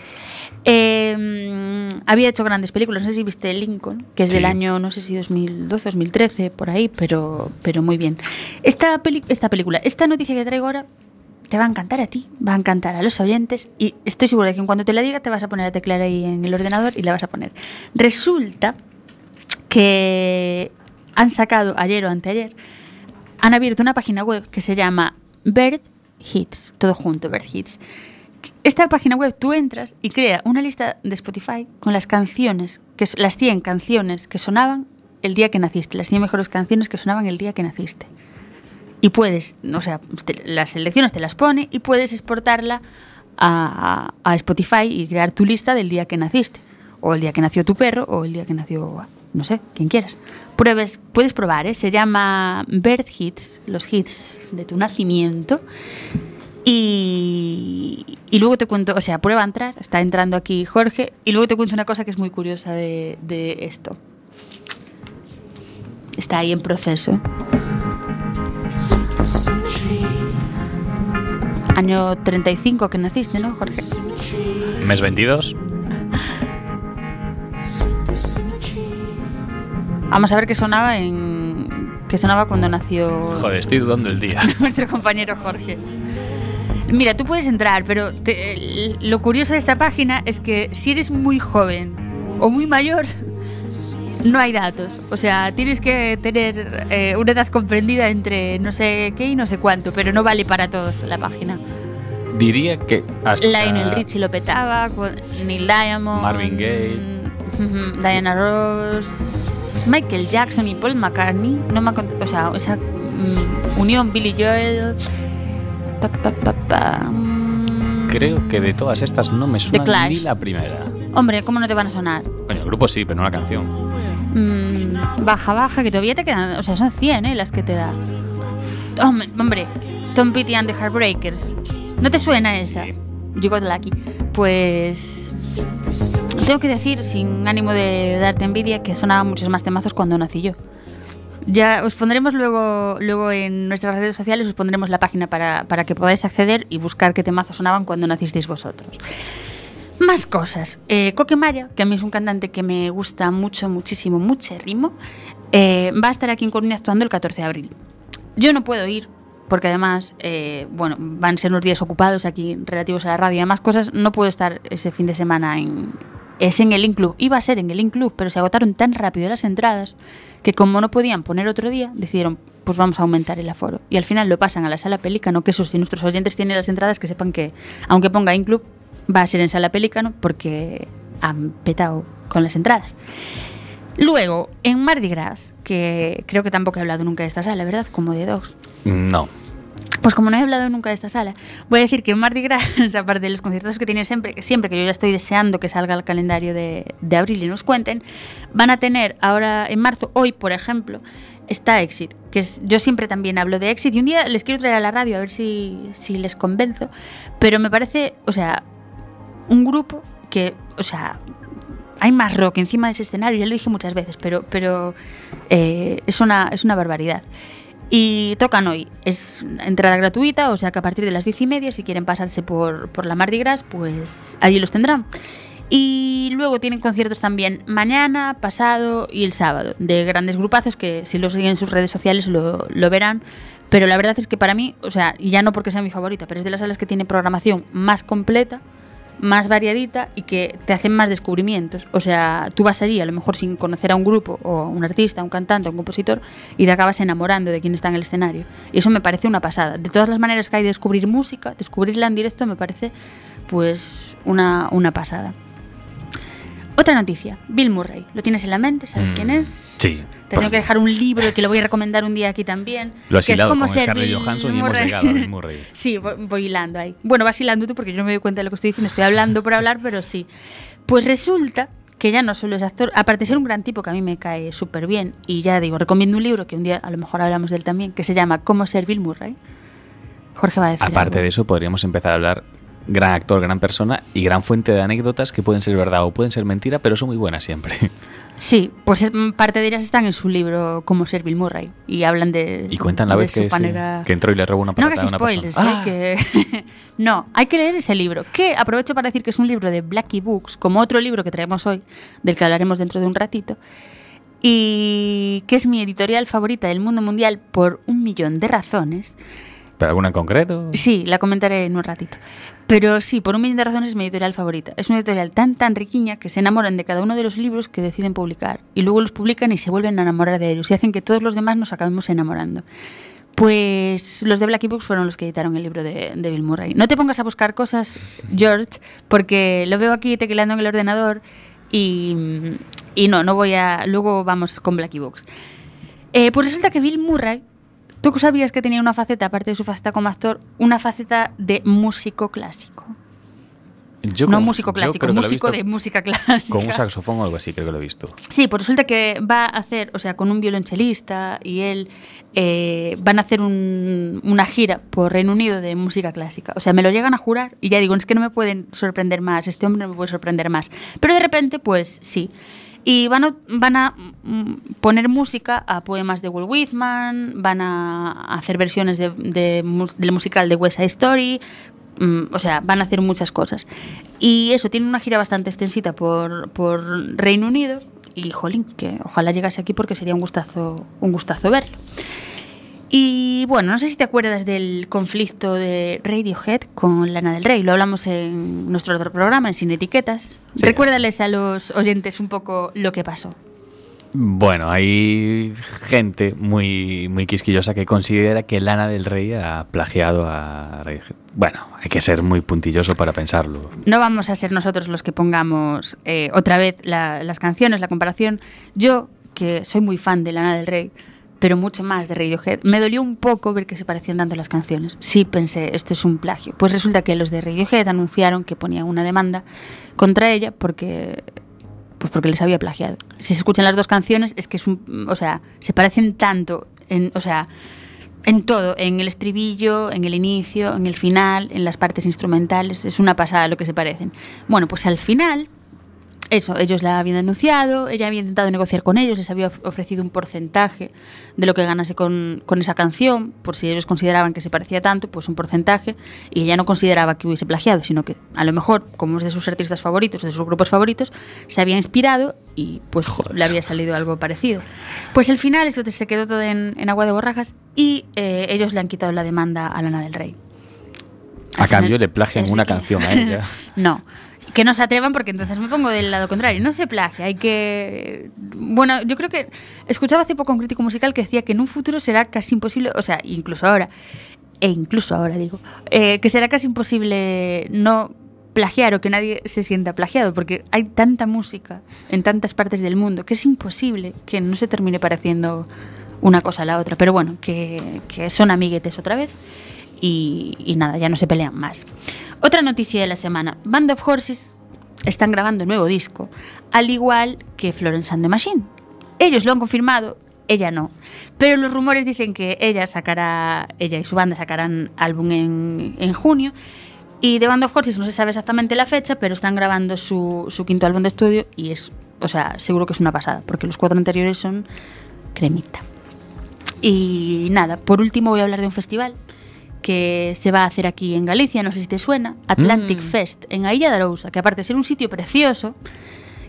Eh, había hecho grandes películas, no sé si viste Lincoln, que es del
Sí.
año, no sé si 2012, 2013, por ahí, pero, pero muy bien. Esta, peli- esta película, esta noticia que traigo ahora, te va a encantar a ti, va a encantar a los oyentes y estoy segura de que en cuanto te la diga te vas a poner a teclear ahí en el ordenador y la vas a poner. Resulta que han sacado ayer o anteayer, han abierto una página web que se llama Bird Hits, todo junto, Bird Hits. Esta página web tú entras y crea una lista de Spotify con las canciones, que las 100 canciones que sonaban el día que naciste, las 100 mejores canciones que sonaban el día que naciste. Y puedes, o sea, te- las selecciones te las pone y puedes exportarla a, a- a Spotify y crear tu lista del día que naciste. O el día que nació tu perro o el día que nació, no sé, quien quieras. Pruebes, puedes probar, ¿eh? se llama Birth Hits, los hits de tu nacimiento. Y, y luego te cuento, o sea, prueba a entrar, está entrando aquí Jorge, y luego te cuento una cosa que es muy curiosa de, de esto. Está ahí en proceso. Año 35 que naciste, ¿no, Jorge?
Mes 22.
Vamos a ver qué sonaba en qué sonaba cuando nació
Joder, estoy dudando el día. [LAUGHS]
nuestro compañero Jorge. Mira, tú puedes entrar, pero te- lo curioso de esta página es que si eres muy joven o muy mayor, no hay datos. O sea, tienes que tener eh, una edad comprendida entre no sé qué y no sé cuánto, pero no vale para todos la página.
Diría que hasta.
Lionel Richie lo petaba, Neil Diamond,
Marvin Gaye. [LAUGHS]
Diana Ross, Michael Jackson y Paul McCartney. No me o sea, esa mm, unión Billy Joel. Pa, pa, pa, pa, mm.
Creo que de todas estas no me suena ni la primera.
Hombre, ¿cómo no te van a sonar?
Bueno, el grupo sí, pero no la canción.
Mm, baja, baja, que todavía te quedan. O sea, son 100, ¿eh? Las que te da. Hombre, hombre, Tom Petty and the Heartbreakers. ¿No te suena esa? You got lucky. Pues. Tengo que decir, sin ánimo de darte envidia, que sonaban muchos más temazos cuando nací yo. Ya os pondremos luego, luego en nuestras redes sociales, os pondremos la página para, para que podáis acceder y buscar qué temazos sonaban cuando nacisteis vosotros. Más cosas. Eh, Coque Maya, que a mí es un cantante que me gusta mucho, muchísimo, muchérrimo, eh, va a estar aquí en Coruña actuando el 14 de abril. Yo no puedo ir, porque además, eh, bueno, van a ser unos días ocupados aquí relativos a la radio y a más cosas. No puedo estar ese fin de semana en. Es en el Inclub. Iba a ser en el Inclub, pero se agotaron tan rápido las entradas que, como no podían poner otro día, decidieron, pues vamos a aumentar el aforo. Y al final lo pasan a la sala Pelícano, que eso, si nuestros oyentes tienen las entradas, que sepan que, aunque ponga Inclub, va a ser en sala Pelícano porque han petado con las entradas. Luego, en Mardi Gras, que creo que tampoco he hablado nunca de esta sala, ¿verdad? Como de dos.
No.
Pues como no he hablado nunca de esta sala, voy a decir que en Mardi Gras, [LAUGHS] aparte de los conciertos que tienen siempre, que siempre que yo ya estoy deseando que salga el calendario de, de abril y nos cuenten, van a tener ahora en marzo, hoy por ejemplo, está Exit, que es, yo siempre también hablo de Exit y un día les quiero traer a la radio a ver si, si les convenzo, pero me parece, o sea, un grupo que, o sea, hay más rock encima de ese escenario, ya lo dije muchas veces, pero, pero eh, es, una, es una barbaridad. Y tocan hoy. Es entrada gratuita, o sea que a partir de las diez y media, si quieren pasarse por, por la Mardi Gras, pues allí los tendrán. Y luego tienen conciertos también mañana, pasado y el sábado, de grandes grupazos que si lo siguen en sus redes sociales lo, lo verán. Pero la verdad es que para mí, o sea, ya no porque sea mi favorita, pero es de las salas que tiene programación más completa, más variadita y que te hacen más descubrimientos. O sea, tú vas allí a lo mejor sin conocer a un grupo o un artista, un cantante, a un compositor y te acabas enamorando de quien está en el escenario. Y eso me parece una pasada. De todas las maneras que hay de descubrir música, descubrirla en directo me parece pues una, una pasada. Otra noticia, Bill Murray. ¿Lo tienes en la mente? ¿Sabes
Mm,
quién es?
Sí.
Te tengo que dejar un libro que lo voy a recomendar un día aquí también.
Lo has
que es
hilado
como
con
ser Bill
Johansson y hemos
Murray.
llegado a Bill Murray. [LAUGHS]
Sí, voy, voy hilando ahí. Bueno, vas hilando tú porque yo no me doy cuenta de lo que estoy diciendo. Estoy hablando por hablar, pero sí. Pues resulta que ya no solo es actor, aparte de ser un gran tipo que a mí me cae súper bien, y ya digo, recomiendo un libro que un día a lo mejor hablamos de él también, que se llama Cómo ser Bill Murray. Jorge va a decir.
Aparte
algo.
de eso, podríamos empezar a hablar gran actor, gran persona y gran fuente de anécdotas que pueden ser verdad o pueden ser mentira, pero son muy buenas siempre. [LAUGHS]
Sí, pues es- parte de ellas están en su libro Cómo ser Bill Murray y hablan de.
Y cuentan la vez que, sí,
manera-
que entró y le robó una
No
patata
hagas
a una
spoilers,
persona.
¿eh? que [LAUGHS] no, hay que leer ese libro. Que aprovecho para decir que es un libro de Blackie Books, como otro libro que traemos hoy, del que hablaremos dentro de un ratito, y que es mi editorial favorita del mundo mundial por un millón de razones.
¿Pero alguna en concreto?
Sí, la comentaré en un ratito. Pero sí, por un millón de razones es mi editorial favorita. Es una editorial tan, tan riquiña que se enamoran de cada uno de los libros que deciden publicar. Y luego los publican y se vuelven a enamorar de ellos. Y hacen que todos los demás nos acabemos enamorando. Pues los de Blackie Books fueron los que editaron el libro de, Bill Murray. No te pongas a buscar cosas, George, porque lo veo aquí tecleando en el ordenador y, y no, no voy a... Luego vamos con Blackie Books. Eh, pues resulta que Bill Murray, tú sabías que tenía una faceta, aparte de su faceta como actor, una faceta de músico clásico.
Yo
no
con-
músico clásico, músico de música clásica.
Con un saxofón o algo así, creo que lo he visto.
Sí, pues resulta que va a hacer, o sea, con un violonchelista y él eh, van a hacer un- una gira por Reino Unido de música clásica. O sea, me lo llegan a jurar y ya digo, es que no me pueden sorprender más, este hombre no me puede sorprender más. Pero de repente, pues sí. Y van a, van a mm, poner música a poemas de Walt Whitman, van a hacer versiones de, de del musical de West Side Story, mm, o sea, van a hacer muchas cosas. Y eso, tiene una gira bastante extensita por, por Reino Unido y, jolín, que ojalá llegase aquí porque sería un gustazo, un gustazo verlo. Y bueno, no sé si te acuerdas del conflicto de Radiohead con Lana del Rey. Lo hablamos en nuestro otro programa, en Sin Etiquetas.
Sí.
Recuérdales a los oyentes un poco lo que pasó.
Bueno, hay gente muy, muy quisquillosa que considera que Lana del Rey ha plagiado a Radiohead. Bueno, hay que ser muy puntilloso para pensarlo.
No vamos a ser nosotros los que pongamos eh, otra vez la- las canciones, la comparación. Yo, que soy muy fan de Lana del Rey, pero mucho más de Radiohead, me dolió un poco ver que se parecían tanto las canciones. Sí pensé, esto es un plagio. Pues resulta que los de Radiohead anunciaron que ponían una demanda contra ella porque pues porque les había plagiado. Si se escuchan las dos canciones es que es o sea, se parecen tanto en, o sea, en todo, en el estribillo, en el inicio, en el final, en las partes instrumentales, es una pasada lo que se parecen. Bueno, pues al final, eso, ellos la habían denunciado, ella había intentado negociar con ellos, les había of- ofrecido un porcentaje de lo que ganase con, con esa canción, por si ellos consideraban que se parecía tanto, pues un porcentaje, y ella no consideraba que hubiese plagiado, sino que a lo mejor, como es de sus artistas favoritos, de sus grupos favoritos, se había inspirado y pues le había salido algo parecido. Pues al final eso se quedó todo en, en agua de borrajas y eh, ellos le han quitado la demanda a Lana del Rey.
A
Al
cambio
final-
le plagian una
que-
canción a [LAUGHS] ella.
no. Que no se atrevan porque entonces me pongo del lado contrario. No se plagia, hay que... Bueno, yo creo que... Escuchaba hace poco un crítico musical que decía que en un futuro será casi imposible, o sea, incluso ahora, e incluso ahora digo, eh, que será casi imposible no plagiar o que nadie se sienta plagiado, porque hay tanta música en tantas partes del mundo que es imposible que no se termine pareciendo una cosa a la otra. Pero bueno, que, que son amiguetes otra vez y, nada, ya no se pelean más. Otra noticia de la semana, Band of Horses están grabando nuevo disco, al igual que Florence and the Machine. Ellos lo han confirmado, ella no. Pero los rumores dicen que ella sacará, ella y su banda sacarán álbum en, en junio. Y de Band of Horses no se sabe exactamente la fecha, pero están grabando su, su quinto álbum de estudio y es, o sea, seguro que es una pasada, porque los cuatro anteriores son cremita. Y nada, por último voy a hablar de un festival que se va a hacer aquí en Galicia, no sé si te suena, Atlantic
Mm.
Fest, en a Illa de Arousa, que aparte de ser un sitio precioso,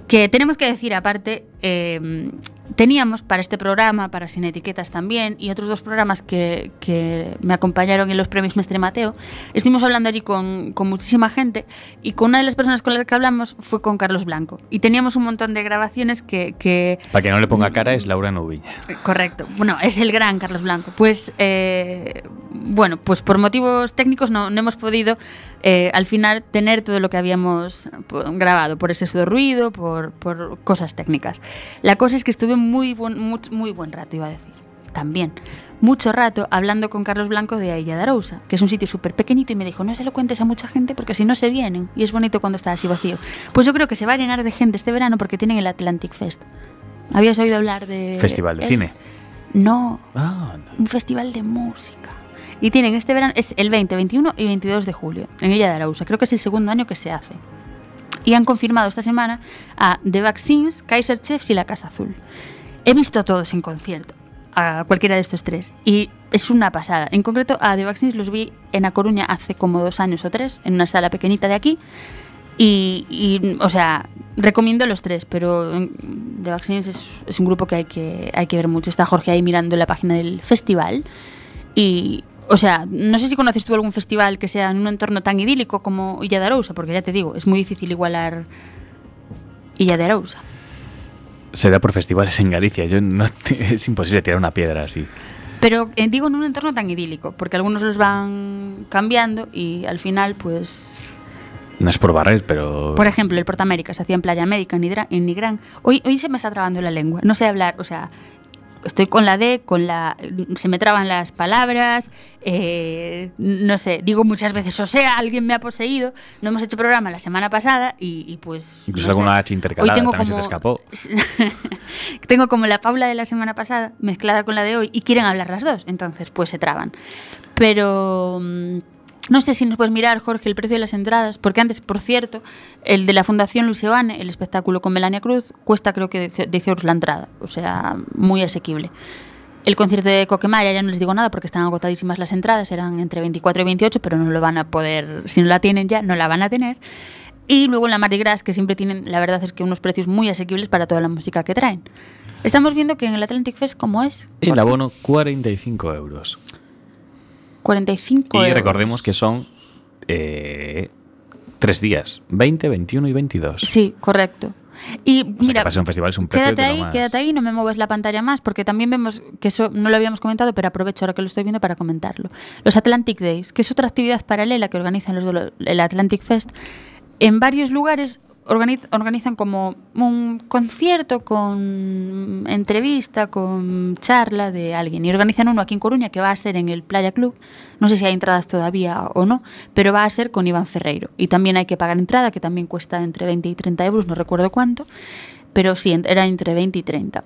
que tenemos que decir aparte, eh, teníamos para este programa, para Sin Etiquetas también, y otros dos programas que, que me acompañaron en los premios Mestre Mateo, estuvimos hablando allí con, con muchísima gente, y con una de las personas con las que hablamos fue con Carlos Blanco, y teníamos un montón de grabaciones que... que
Para que no le ponga cara, es Laura Nubiña.
Correcto. Bueno, es el gran Carlos Blanco. Pues, eh, bueno, pues por motivos técnicos no, no hemos podido eh, al final tener todo lo que habíamos po- grabado, por exceso de ruido, por, por cosas técnicas. La cosa es que estuve muy buen, muy, muy buen rato, iba a decir. También. Mucho rato hablando con Carlos Blanco de Ailla de Arousa, que es un sitio súper pequeñito, y me dijo, no se lo cuentes a mucha gente porque si no se vienen. Y es bonito cuando está así vacío. Pues yo creo que se va a llenar de gente este verano porque tienen el Atlantic Fest. ¿Habías oído hablar de...
Festival de
el-
cine.
No,
Ah, anda.
un festival de música. Y tienen este verano, es el 20, 21 y 22 de julio, en Villa de Arausa. Creo que es el segundo año que se hace. Y han confirmado esta semana a The Vaccines, Kaiser Chiefs y La Casa Azul. He visto a todos en concierto, a cualquiera de estos tres, y es una pasada. En concreto, a The Vaccines los vi en A Coruña hace como dos años o tres, en una sala pequeñita de aquí. Y, y, o sea, recomiendo los tres, pero The Vaccines es, es un grupo que hay, que hay que ver mucho. Está Jorge ahí mirando la página del festival. Y, o sea, no sé si conoces tú algún festival que sea en un entorno tan idílico como Illa de Arousa, porque ya te digo, es muy difícil igualar Illa de Arousa.
Se da por festivales en Galicia. Yo no, [LAUGHS] es imposible tirar una piedra así.
Pero eh, digo en un entorno tan idílico, porque algunos los van cambiando y al final, pues,
No es por barrer, pero.
Por ejemplo, el Portamérica se hacía en Playa Médica, en, Nidra- en Nigrán. Hoy, hoy se me está trabando la lengua. No sé hablar, o sea, estoy con la D, con la. Se me traban las palabras. eh, no sé, digo muchas veces, o sea, alguien me ha poseído. No hemos hecho programa la semana pasada y, y pues.
Incluso
no
alguna
sé.
H intercalada
Hoy tengo
también se te
como-
escapó. [LAUGHS]
tengo como la Paula de la semana pasada mezclada con la de hoy y quieren hablar las dos, entonces pues se traban. Pero mm, no sé si nos puedes mirar, Jorge, el precio de las entradas, porque antes, por cierto, el de la Fundación Luis Evane, el espectáculo con Melania Cruz, cuesta creo que 10 euros la entrada, o sea, muy asequible. El concierto de Coquemaya ya no les digo nada porque están agotadísimas las entradas, eran entre 24 y 28, pero no lo van a poder, si no la tienen ya, no la van a tener. Y luego en la Mardi Gras, que siempre tienen, la verdad es que unos precios muy asequibles para toda la música que traen. Estamos viendo que en el Atlantic Fest, ¿cómo es?
El abono, 45 euros.
45
Y
euros.
recordemos que son eh, tres días: 20, 21 y 22.
Sí, correcto. Y
O
mira,
que un festival es un
quédate ahí,
más-
quédate ahí, no me mueves la pantalla más, porque también vemos que eso no lo habíamos comentado, pero aprovecho ahora que lo estoy viendo para comentarlo. Los Atlantic Days, que es otra actividad paralela que organizan los el Atlantic Fest, en varios lugares organiz- organizan como un concierto con entrevista, con charla de alguien. Y organizan uno aquí en Coruña que va a ser en el Playa Club. No sé si hay entradas todavía o no, pero va a ser con Iván Ferreiro. Y también hay que pagar entrada, que también cuesta entre 20 y 30 euros, no recuerdo cuánto. Pero sí, era entre 20 y 30.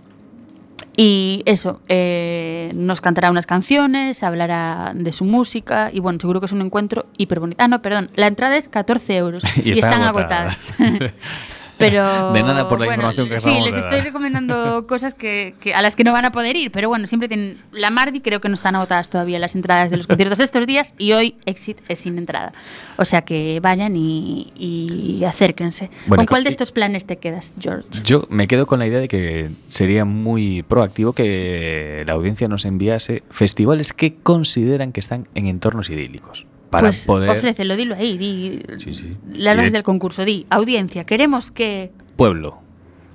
Y eso, eh, nos cantará unas canciones, hablará de su música y bueno, seguro que es un encuentro hiper bonito. Ah, no, perdón, la entrada es 14 euros [LAUGHS] y,
Y están
están
agotadas.
agotadas. [LAUGHS] pero
De nada por la
bueno,
información que
Sí, les estoy
dar.
recomendando [LAUGHS] cosas que, que- a las que no van a poder ir, pero bueno, siempre tienen la Mardi, creo que no están agotadas todavía las entradas de los [LAUGHS] conciertos estos días y hoy Exit es sin entrada. O sea que vayan y, y acérquense.
Bueno,
¿Con cuál de estos planes te quedas, George?
Yo me quedo con la idea de que sería muy proactivo que la audiencia nos enviase festivales que consideran que están en entornos idílicos. Para
pues
poder.
ofrécelo, dilo ahí, di
Sí, sí.
Las bases del concurso, di, audiencia, queremos que
Pueblo.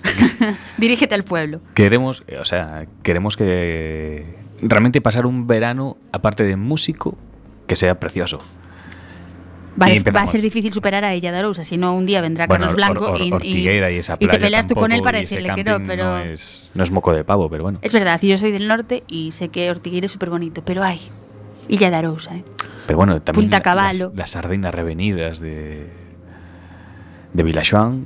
[LAUGHS]
dirígete al pueblo.
Queremos, eh, o sea, queremos que realmente pasar un verano, aparte de músico, que sea precioso.
Vale, va a ser difícil superar a ella Darousa, si no un día vendrá
Bueno,
Carlos Blanco
Or- Or-
y, y-
y esa
y te peleas tú con él
tampoco,
para decirle que no, pero
No es, no es moco de pavo, pero bueno.
es verdad, yo soy del norte y sé que Ortigueira es súper bonito, pero ay, Illa de Arousa, ¿eh?
Pero bueno, también
Punta Caballo.
Las, las sardinas revenidas de, de Vilajoan.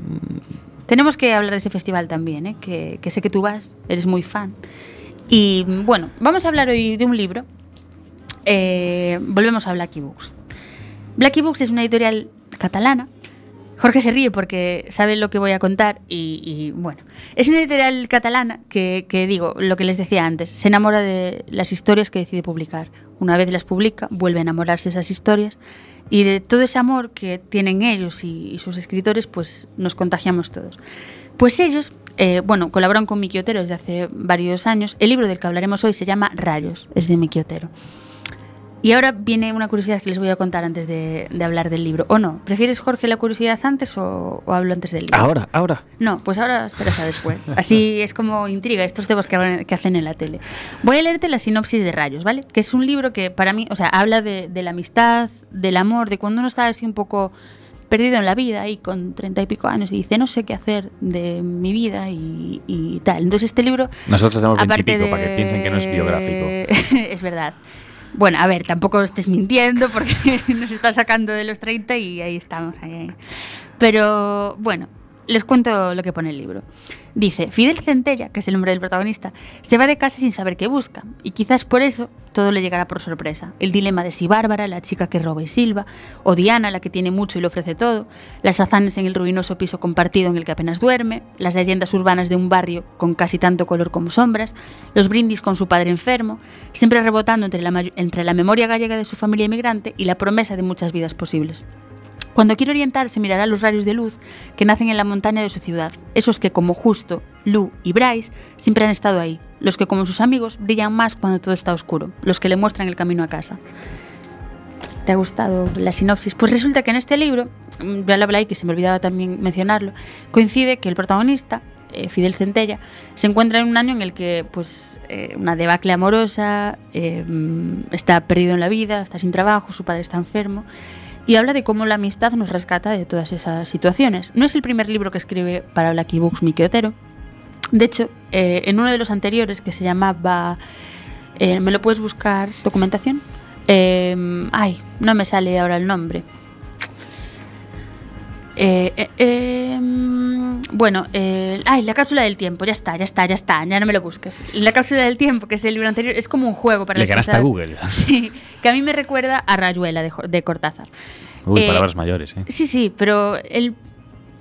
Tenemos que hablar de ese festival también, ¿eh? que, que sé que tú vas, eres muy fan. Y bueno, vamos a hablar hoy de un libro. Eh, volvemos a Blacky Books. Blacky Books es una editorial catalana Jorge se ríe porque sabe lo que voy a contar y, y, bueno, es una editorial catalana que, digo, lo que les decía antes, se enamora de las historias que decide publicar. Una vez las publica, vuelve a enamorarse de esas historias y de todo ese amor que tienen ellos y, sus escritores, pues nos contagiamos todos. Pues ellos, eh, bueno, colaboran con Miki Otero desde hace varios años. El libro del que hablaremos hoy se llama Rayos, es de Miki Otero. Y ahora viene una curiosidad que les voy a contar antes de, de hablar del libro. ¿O no? ¿Prefieres, Jorge, la curiosidad antes o, o hablo antes del libro?
Ahora, ahora.
No, pues ahora esperas a después. Así es como intriga estos temas que, que hacen en la tele. Voy a leerte la sinopsis de Rayos, ¿vale? Que es un libro que para mí, o sea, habla de, de la amistad, del amor, de cuando uno está así un poco perdido en la vida y con treinta y pico años y dice no sé qué hacer de mi vida y, y tal. Entonces este libro...
Nosotros tenemos veintipico para que piensen que no es biográfico. [LAUGHS]
es verdad. Bueno, a ver, tampoco estés mintiendo porque [LAUGHS] nos está sacando de los 30 y ahí estamos. Pero bueno, les cuento lo que pone el libro. Dice, Fidel Centella, que es el nombre del protagonista, se va de casa sin saber qué busca, y quizás por eso todo le llegará por sorpresa. El dilema de si Bárbara, la chica que roba y silba, o Diana, la que tiene mucho y le ofrece todo, las hazanes en el ruinoso piso compartido en el que apenas duerme, las leyendas urbanas de un barrio con casi tanto color como sombras, los brindis con su padre enfermo, siempre rebotando entre la, entre la memoria gallega de su familia inmigrante y la promesa de muchas vidas posibles. Cuando quiere orientarse mirará los rayos de luz que nacen en la montaña de su ciudad, esos que como Justo, Lu y Bryce siempre han estado ahí, los que como sus amigos brillan más cuando todo está oscuro, los que le muestran el camino a casa. ¿Te ha gustado la sinopsis? Pues resulta que en este libro, ya lo hablé ahí, que se me olvidaba también mencionarlo, coincide que el protagonista, eh, Fidel Centella, se encuentra en un año en el que pues eh, una debacle amorosa, eh, mm, está perdido en la vida, está sin trabajo, su padre está enfermo y habla de cómo la amistad nos rescata de todas esas situaciones. No es el primer libro que escribe para Blacky Books Miki Otero. De hecho, eh, en uno de los anteriores que se llamaba... eh, ¿Me lo puedes buscar? ¿Documentación? Eh, ay, no me sale ahora el nombre. Eh, eh, mm, bueno, ay, la cápsula del tiempo, ya está, ya está, ya está, ya no me lo busques. La cápsula del tiempo, que es el libro anterior, es como un juego para
Le ganaste a Google. [LAUGHS]
Sí, que a mí me recuerda a Rayuela de, Cortázar.
Uy,
Eh,
palabras mayores, ¿eh?
Sí, sí, pero el,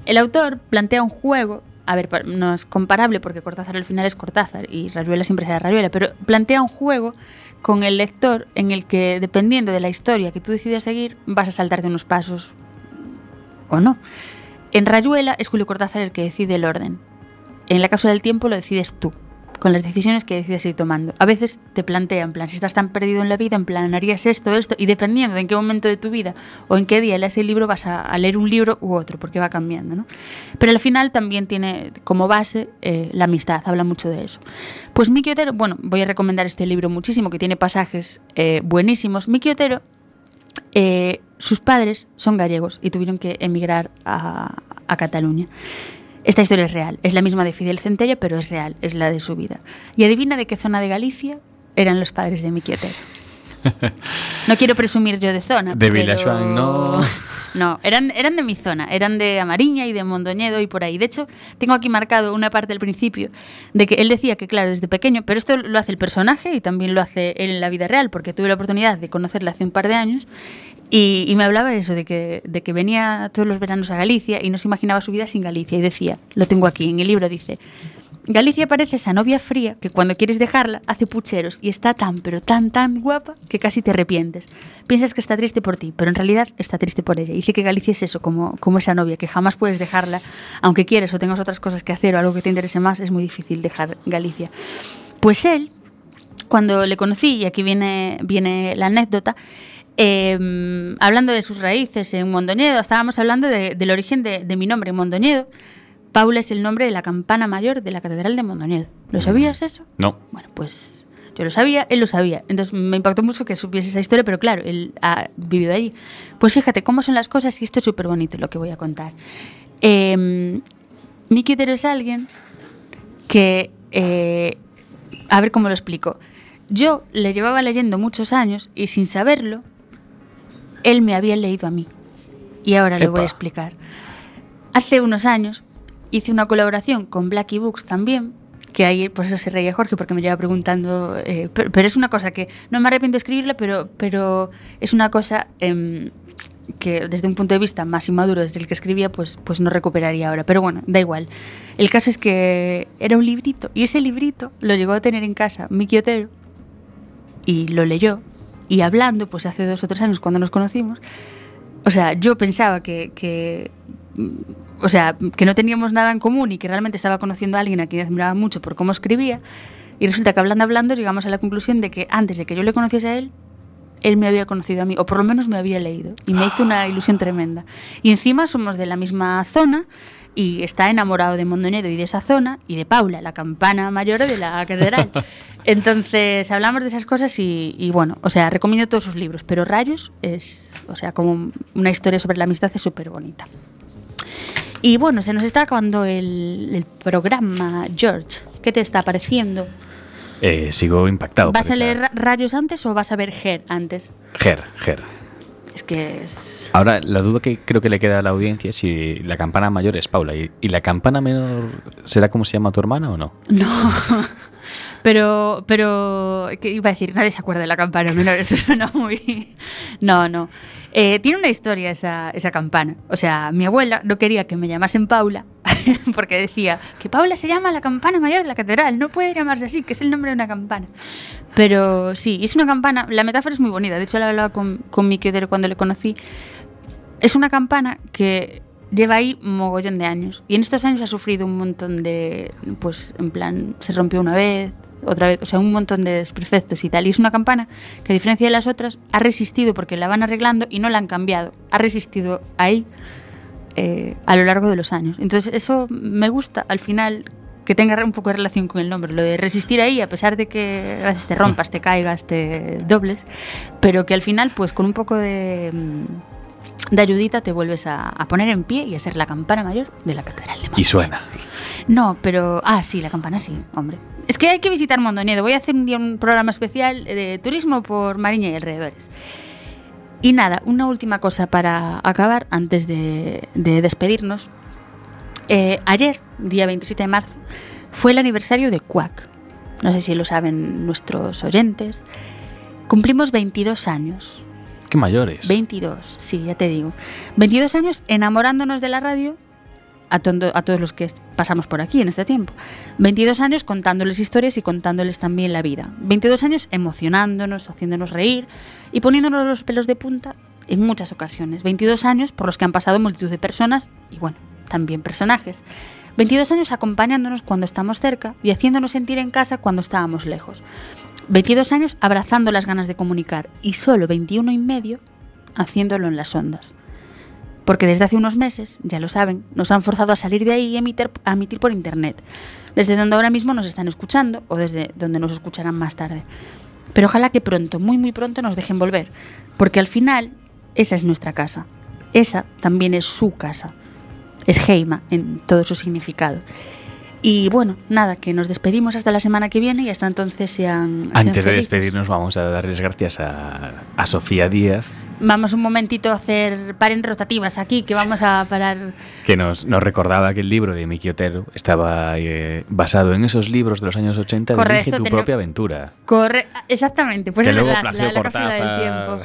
el autor plantea un juego. A ver, no es comparable porque Cortázar al final es Cortázar y Rayuela siempre será Rayuela, pero plantea un juego con el lector en el que, dependiendo de la historia que tú decidas seguir, vas a saltarte unos pasos o no. En Rayuela es Julio Cortázar el que decide el orden. En la cápsula del tiempo lo decides tú, con las decisiones que decides ir tomando. A veces te plantea, en plan, si estás tan perdido en la vida, en plan, harías esto, esto, y dependiendo de en qué momento de tu vida o en qué día lees el libro, vas a, a leer un libro u otro, porque va cambiando, ¿no? Pero al final también tiene como base eh, la amistad, habla mucho de eso. Pues Miki Otero, bueno, voy a recomendar este libro muchísimo, que tiene pasajes eh, buenísimos. Miki Otero eh, sus padres son gallegos y tuvieron que emigrar a, a Cataluña. Esta historia es real, es la misma de Fidel Centella, pero es real, es la de su vida. Y adivina de qué zona de Galicia eran los padres de Miki Otero. [LAUGHS] No quiero presumir yo de zona.
De
pero-
Vilaxoán, no. [LAUGHS]
No, eran, eran de mi zona, eran de Amariña y de Mondoñedo y por ahí. De hecho, tengo aquí marcado una parte al principio de que él decía que, claro, desde pequeño, pero esto lo hace el personaje y también lo hace él en la vida real, porque tuve la oportunidad de conocerle hace un par de años y, me hablaba de eso, de que venía todos los veranos a Galicia y no se imaginaba su vida sin Galicia. Y decía, lo tengo aquí en el libro, dice, Galicia parece esa novia fría que cuando quieres dejarla hace pucheros y está tan, pero tan, tan guapa que casi te arrepientes. Piensas que está triste por ti, pero en realidad está triste por ella. Y dice que Galicia es eso, como, como esa novia, que jamás puedes dejarla, aunque quieres o tengas otras cosas que hacer o algo que te interese más, es muy difícil dejar Galicia. Pues él, cuando le conocí, y aquí viene, viene la anécdota, eh, hablando de sus raíces en Mondoñedo, estábamos hablando de- del origen de, de mi nombre, Mondoñedo. Paula es el nombre de la campana mayor de la Catedral de Mondoñedo. ¿Lo sabías eso?
No.
Bueno, pues yo lo sabía, él lo sabía. Entonces me impactó mucho que supiese esa historia, pero claro, él ha vivido allí. Pues fíjate cómo son las cosas y esto es súper bonito lo que voy a contar. Eh, Otero es alguien que, eh, a ver cómo lo explico. Yo le llevaba leyendo muchos años y sin saberlo, él me había leído a mí. Y ahora lo voy a explicar. Hace unos años hice una colaboración con Blacky Books también, que ahí por eso se reía Jorge, porque me lleva preguntando, eh, pero, pero es una cosa que no me arrepiento de escribirla, pero, pero es una cosa em, que desde un punto de vista más inmaduro desde el que escribía, pues, pues no recuperaría ahora. Pero bueno, da igual. El caso es que era un librito y ese librito lo llegó a tener en casa Miki Otero y lo leyó. Y hablando, pues hace dos o tres años cuando nos conocimos, o sea, yo pensaba que, que, o sea, que no teníamos nada en común y que realmente estaba conociendo a alguien a quien admiraba mucho por cómo escribía. Y resulta que hablando, hablando, llegamos a la conclusión de que antes de que yo le conociese a él, él me había conocido a mí, o por lo menos me había leído. Y me hizo una ilusión tremenda. Y encima somos de la misma zona y está enamorado de Mondonedo y de esa zona y de Paula, la campana mayor de la catedral. [LAUGHS] Entonces hablamos de esas cosas y, y bueno, o sea, recomiendo todos sus libros, pero Rayos es, o sea, como una historia sobre la amistad es súper bonita. Y bueno, se nos está acabando el, el programa, George. ¿Qué te está pareciendo?
Eh, sigo impactado.
¿Vas a
esa-
leer Ra- Rayos antes o vas a ver Her antes?
Ger, Ger.
Es que es...
Ahora, la duda que creo que le queda a la audiencia es si la campana mayor es Paula y, y la campana menor será como se llama tu hermana o no.
No. [LAUGHS] Pero, pero, ¿qué iba a decir? Nadie se acuerda de la campana menor. Esto suena muy. No, no. Eh, tiene una historia esa, esa campana. O sea, mi abuela no quería que me llamasen Paula, [LAUGHS] porque decía que Paula se llama la campana mayor de la catedral. No puede llamarse así, que es el nombre de una campana. Pero sí, es una campana. La metáfora es muy bonita. De hecho, la hablaba con, con Miki Otero cuando le conocí. Es una campana que lleva ahí mogollón de años. Y en estos años ha sufrido un montón de. Pues, en plan, se rompió una vez, otra vez, o sea, un montón de desperfectos y tal. Y es una campana que, a diferencia de las otras, ha resistido porque la van arreglando y no la han cambiado. Ha resistido ahí eh, a lo largo de los años. Entonces, eso me gusta al final que tenga un poco de relación con el nombre, lo de resistir ahí, a pesar de que a veces te rompas, te caigas, te dobles, pero que al final, pues con un poco de, mm, de ayudita te vuelves a, a poner en pie y a ser la campana mayor de la Catedral de
Y
Mondoñedo.
suena.
No, pero. Ah, sí, la campana sí, hombre. Es que hay que visitar Mondoñedo. Voy a hacer un día un programa especial de turismo por Mariña y alrededores. Y nada, una última cosa para acabar antes de, de despedirnos. Eh, ayer, día 27 de marzo, fue el aniversario de Quack. No sé si lo saben nuestros oyentes. Cumplimos 22 años.
Qué mayores.
22, sí, ya te digo. 22 años enamorándonos de la radio a, a todos los que pasamos por aquí en este tiempo. 22 años contándoles historias y contándoles también la vida. 22 años emocionándonos, haciéndonos reír y poniéndonos los pelos de punta en muchas ocasiones. 22 años por los que han pasado multitud de personas y bueno, también personajes. 22 años acompañándonos cuando estamos cerca y haciéndonos sentir en casa cuando estábamos lejos. 22 años abrazando las ganas de comunicar y solo 21 y medio haciéndolo en las ondas. Porque desde hace unos meses, ya lo saben, nos han forzado a salir de ahí y a emitir por internet, desde donde ahora mismo nos están escuchando o desde donde nos escucharán más tarde. Pero ojalá que pronto, muy muy pronto nos dejen volver, porque al final esa es nuestra casa. Esa también es su casa. Es Heima en todo su significado. Y bueno, nada, que nos despedimos hasta la semana que viene y hasta entonces sean. sean
Antes de despedirnos, vamos a darles gracias a, a Sofía Díaz,
Vamos un momentito a hacer paren rotativas aquí, que vamos a parar.
que nos, nos recordaba que el libro de Miki Otero estaba eh, basado en esos libros de los años 80 de
Correcto,
Dirige tu propia aventura.
Corre, exactamente, pues
que
es
luego plagió
la, la cápsula del tiempo.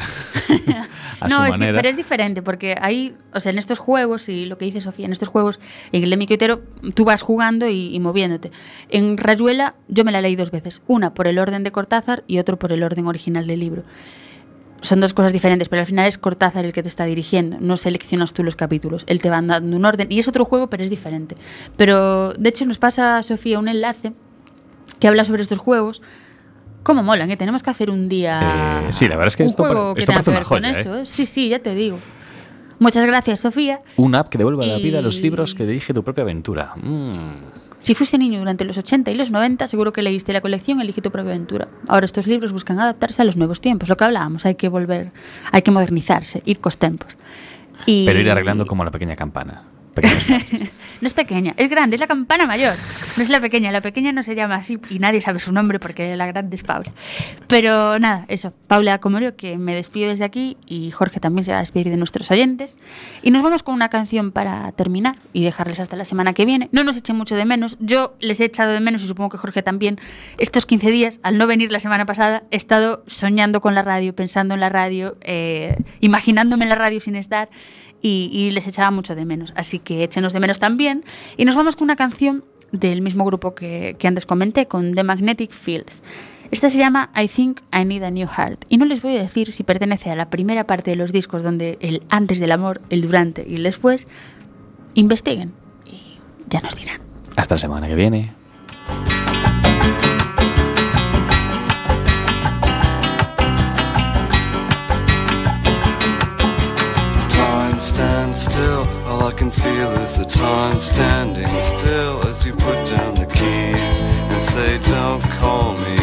[LAUGHS] [LAUGHS]
a
no,
su
es que- pero es diferente, porque ahí, o sea, en estos juegos, y lo que dice Sofía, en estos juegos, en el de Miki Otero, tú vas jugando y, y moviéndote. En Rayuela, yo me la leí dos veces, una por el orden de Cortázar y otro por el orden original del libro. Son dos cosas diferentes, pero al final es Cortázar el que te está dirigiendo, no seleccionas tú los capítulos, él te va dando un orden y es otro juego, pero es diferente. Pero de hecho nos pasa, Sofía, un enlace que habla sobre estos juegos. ¿Cómo molan? Que tenemos que hacer un día.
Eh, sí, la verdad es que
un
esto
juego que
esto
tenga
parece
que
una
ver con
joya,
eso, ¿eh? Sí, sí, ya te digo. Muchas gracias, Sofía.
Una app que devuelva la vida a los
Y-
libros que dirige tu propia aventura. Mm.
Si fuiste niño durante los 80 y los 90, seguro que leíste la colección Elige tu propia aventura. Ahora estos libros buscan adaptarse a los nuevos tiempos, lo que hablábamos, hay que volver, hay que modernizarse, ir cos tempos. Y-
Pero ir arreglando como la pequeña campana. Pequeños [LAUGHS] parches.
No es pequeña, es grande, es la campana mayor. No es la pequeña, la pequeña no se llama así y nadie sabe su nombre porque la grande es Paula. Pero nada, eso, Paula Comorio, que me despido desde aquí y Jorge también se va a despedir de nuestros oyentes. Y nos vamos con una canción para terminar y dejarles hasta la semana que viene. No nos echen mucho de menos, yo les he echado de menos y supongo que Jorge también. Estos 15 días, al no venir la semana pasada, he estado soñando con la radio, pensando en la radio, eh, imaginándome en la radio sin estar y, y les echaba mucho de menos. Así que échenos de menos también. Y nos vamos con una canción del mismo grupo que, que antes comenté, con The Magnetic Fields. Esta se llama I Think I Need a New Heart. Y no les voy a decir si pertenece a la primera parte de los discos donde el antes del amor, el durante y el después. Investiguen y ya nos dirán.
Hasta la semana que viene.
Feel is the time standing still as you put down the keys and say, Don't call me,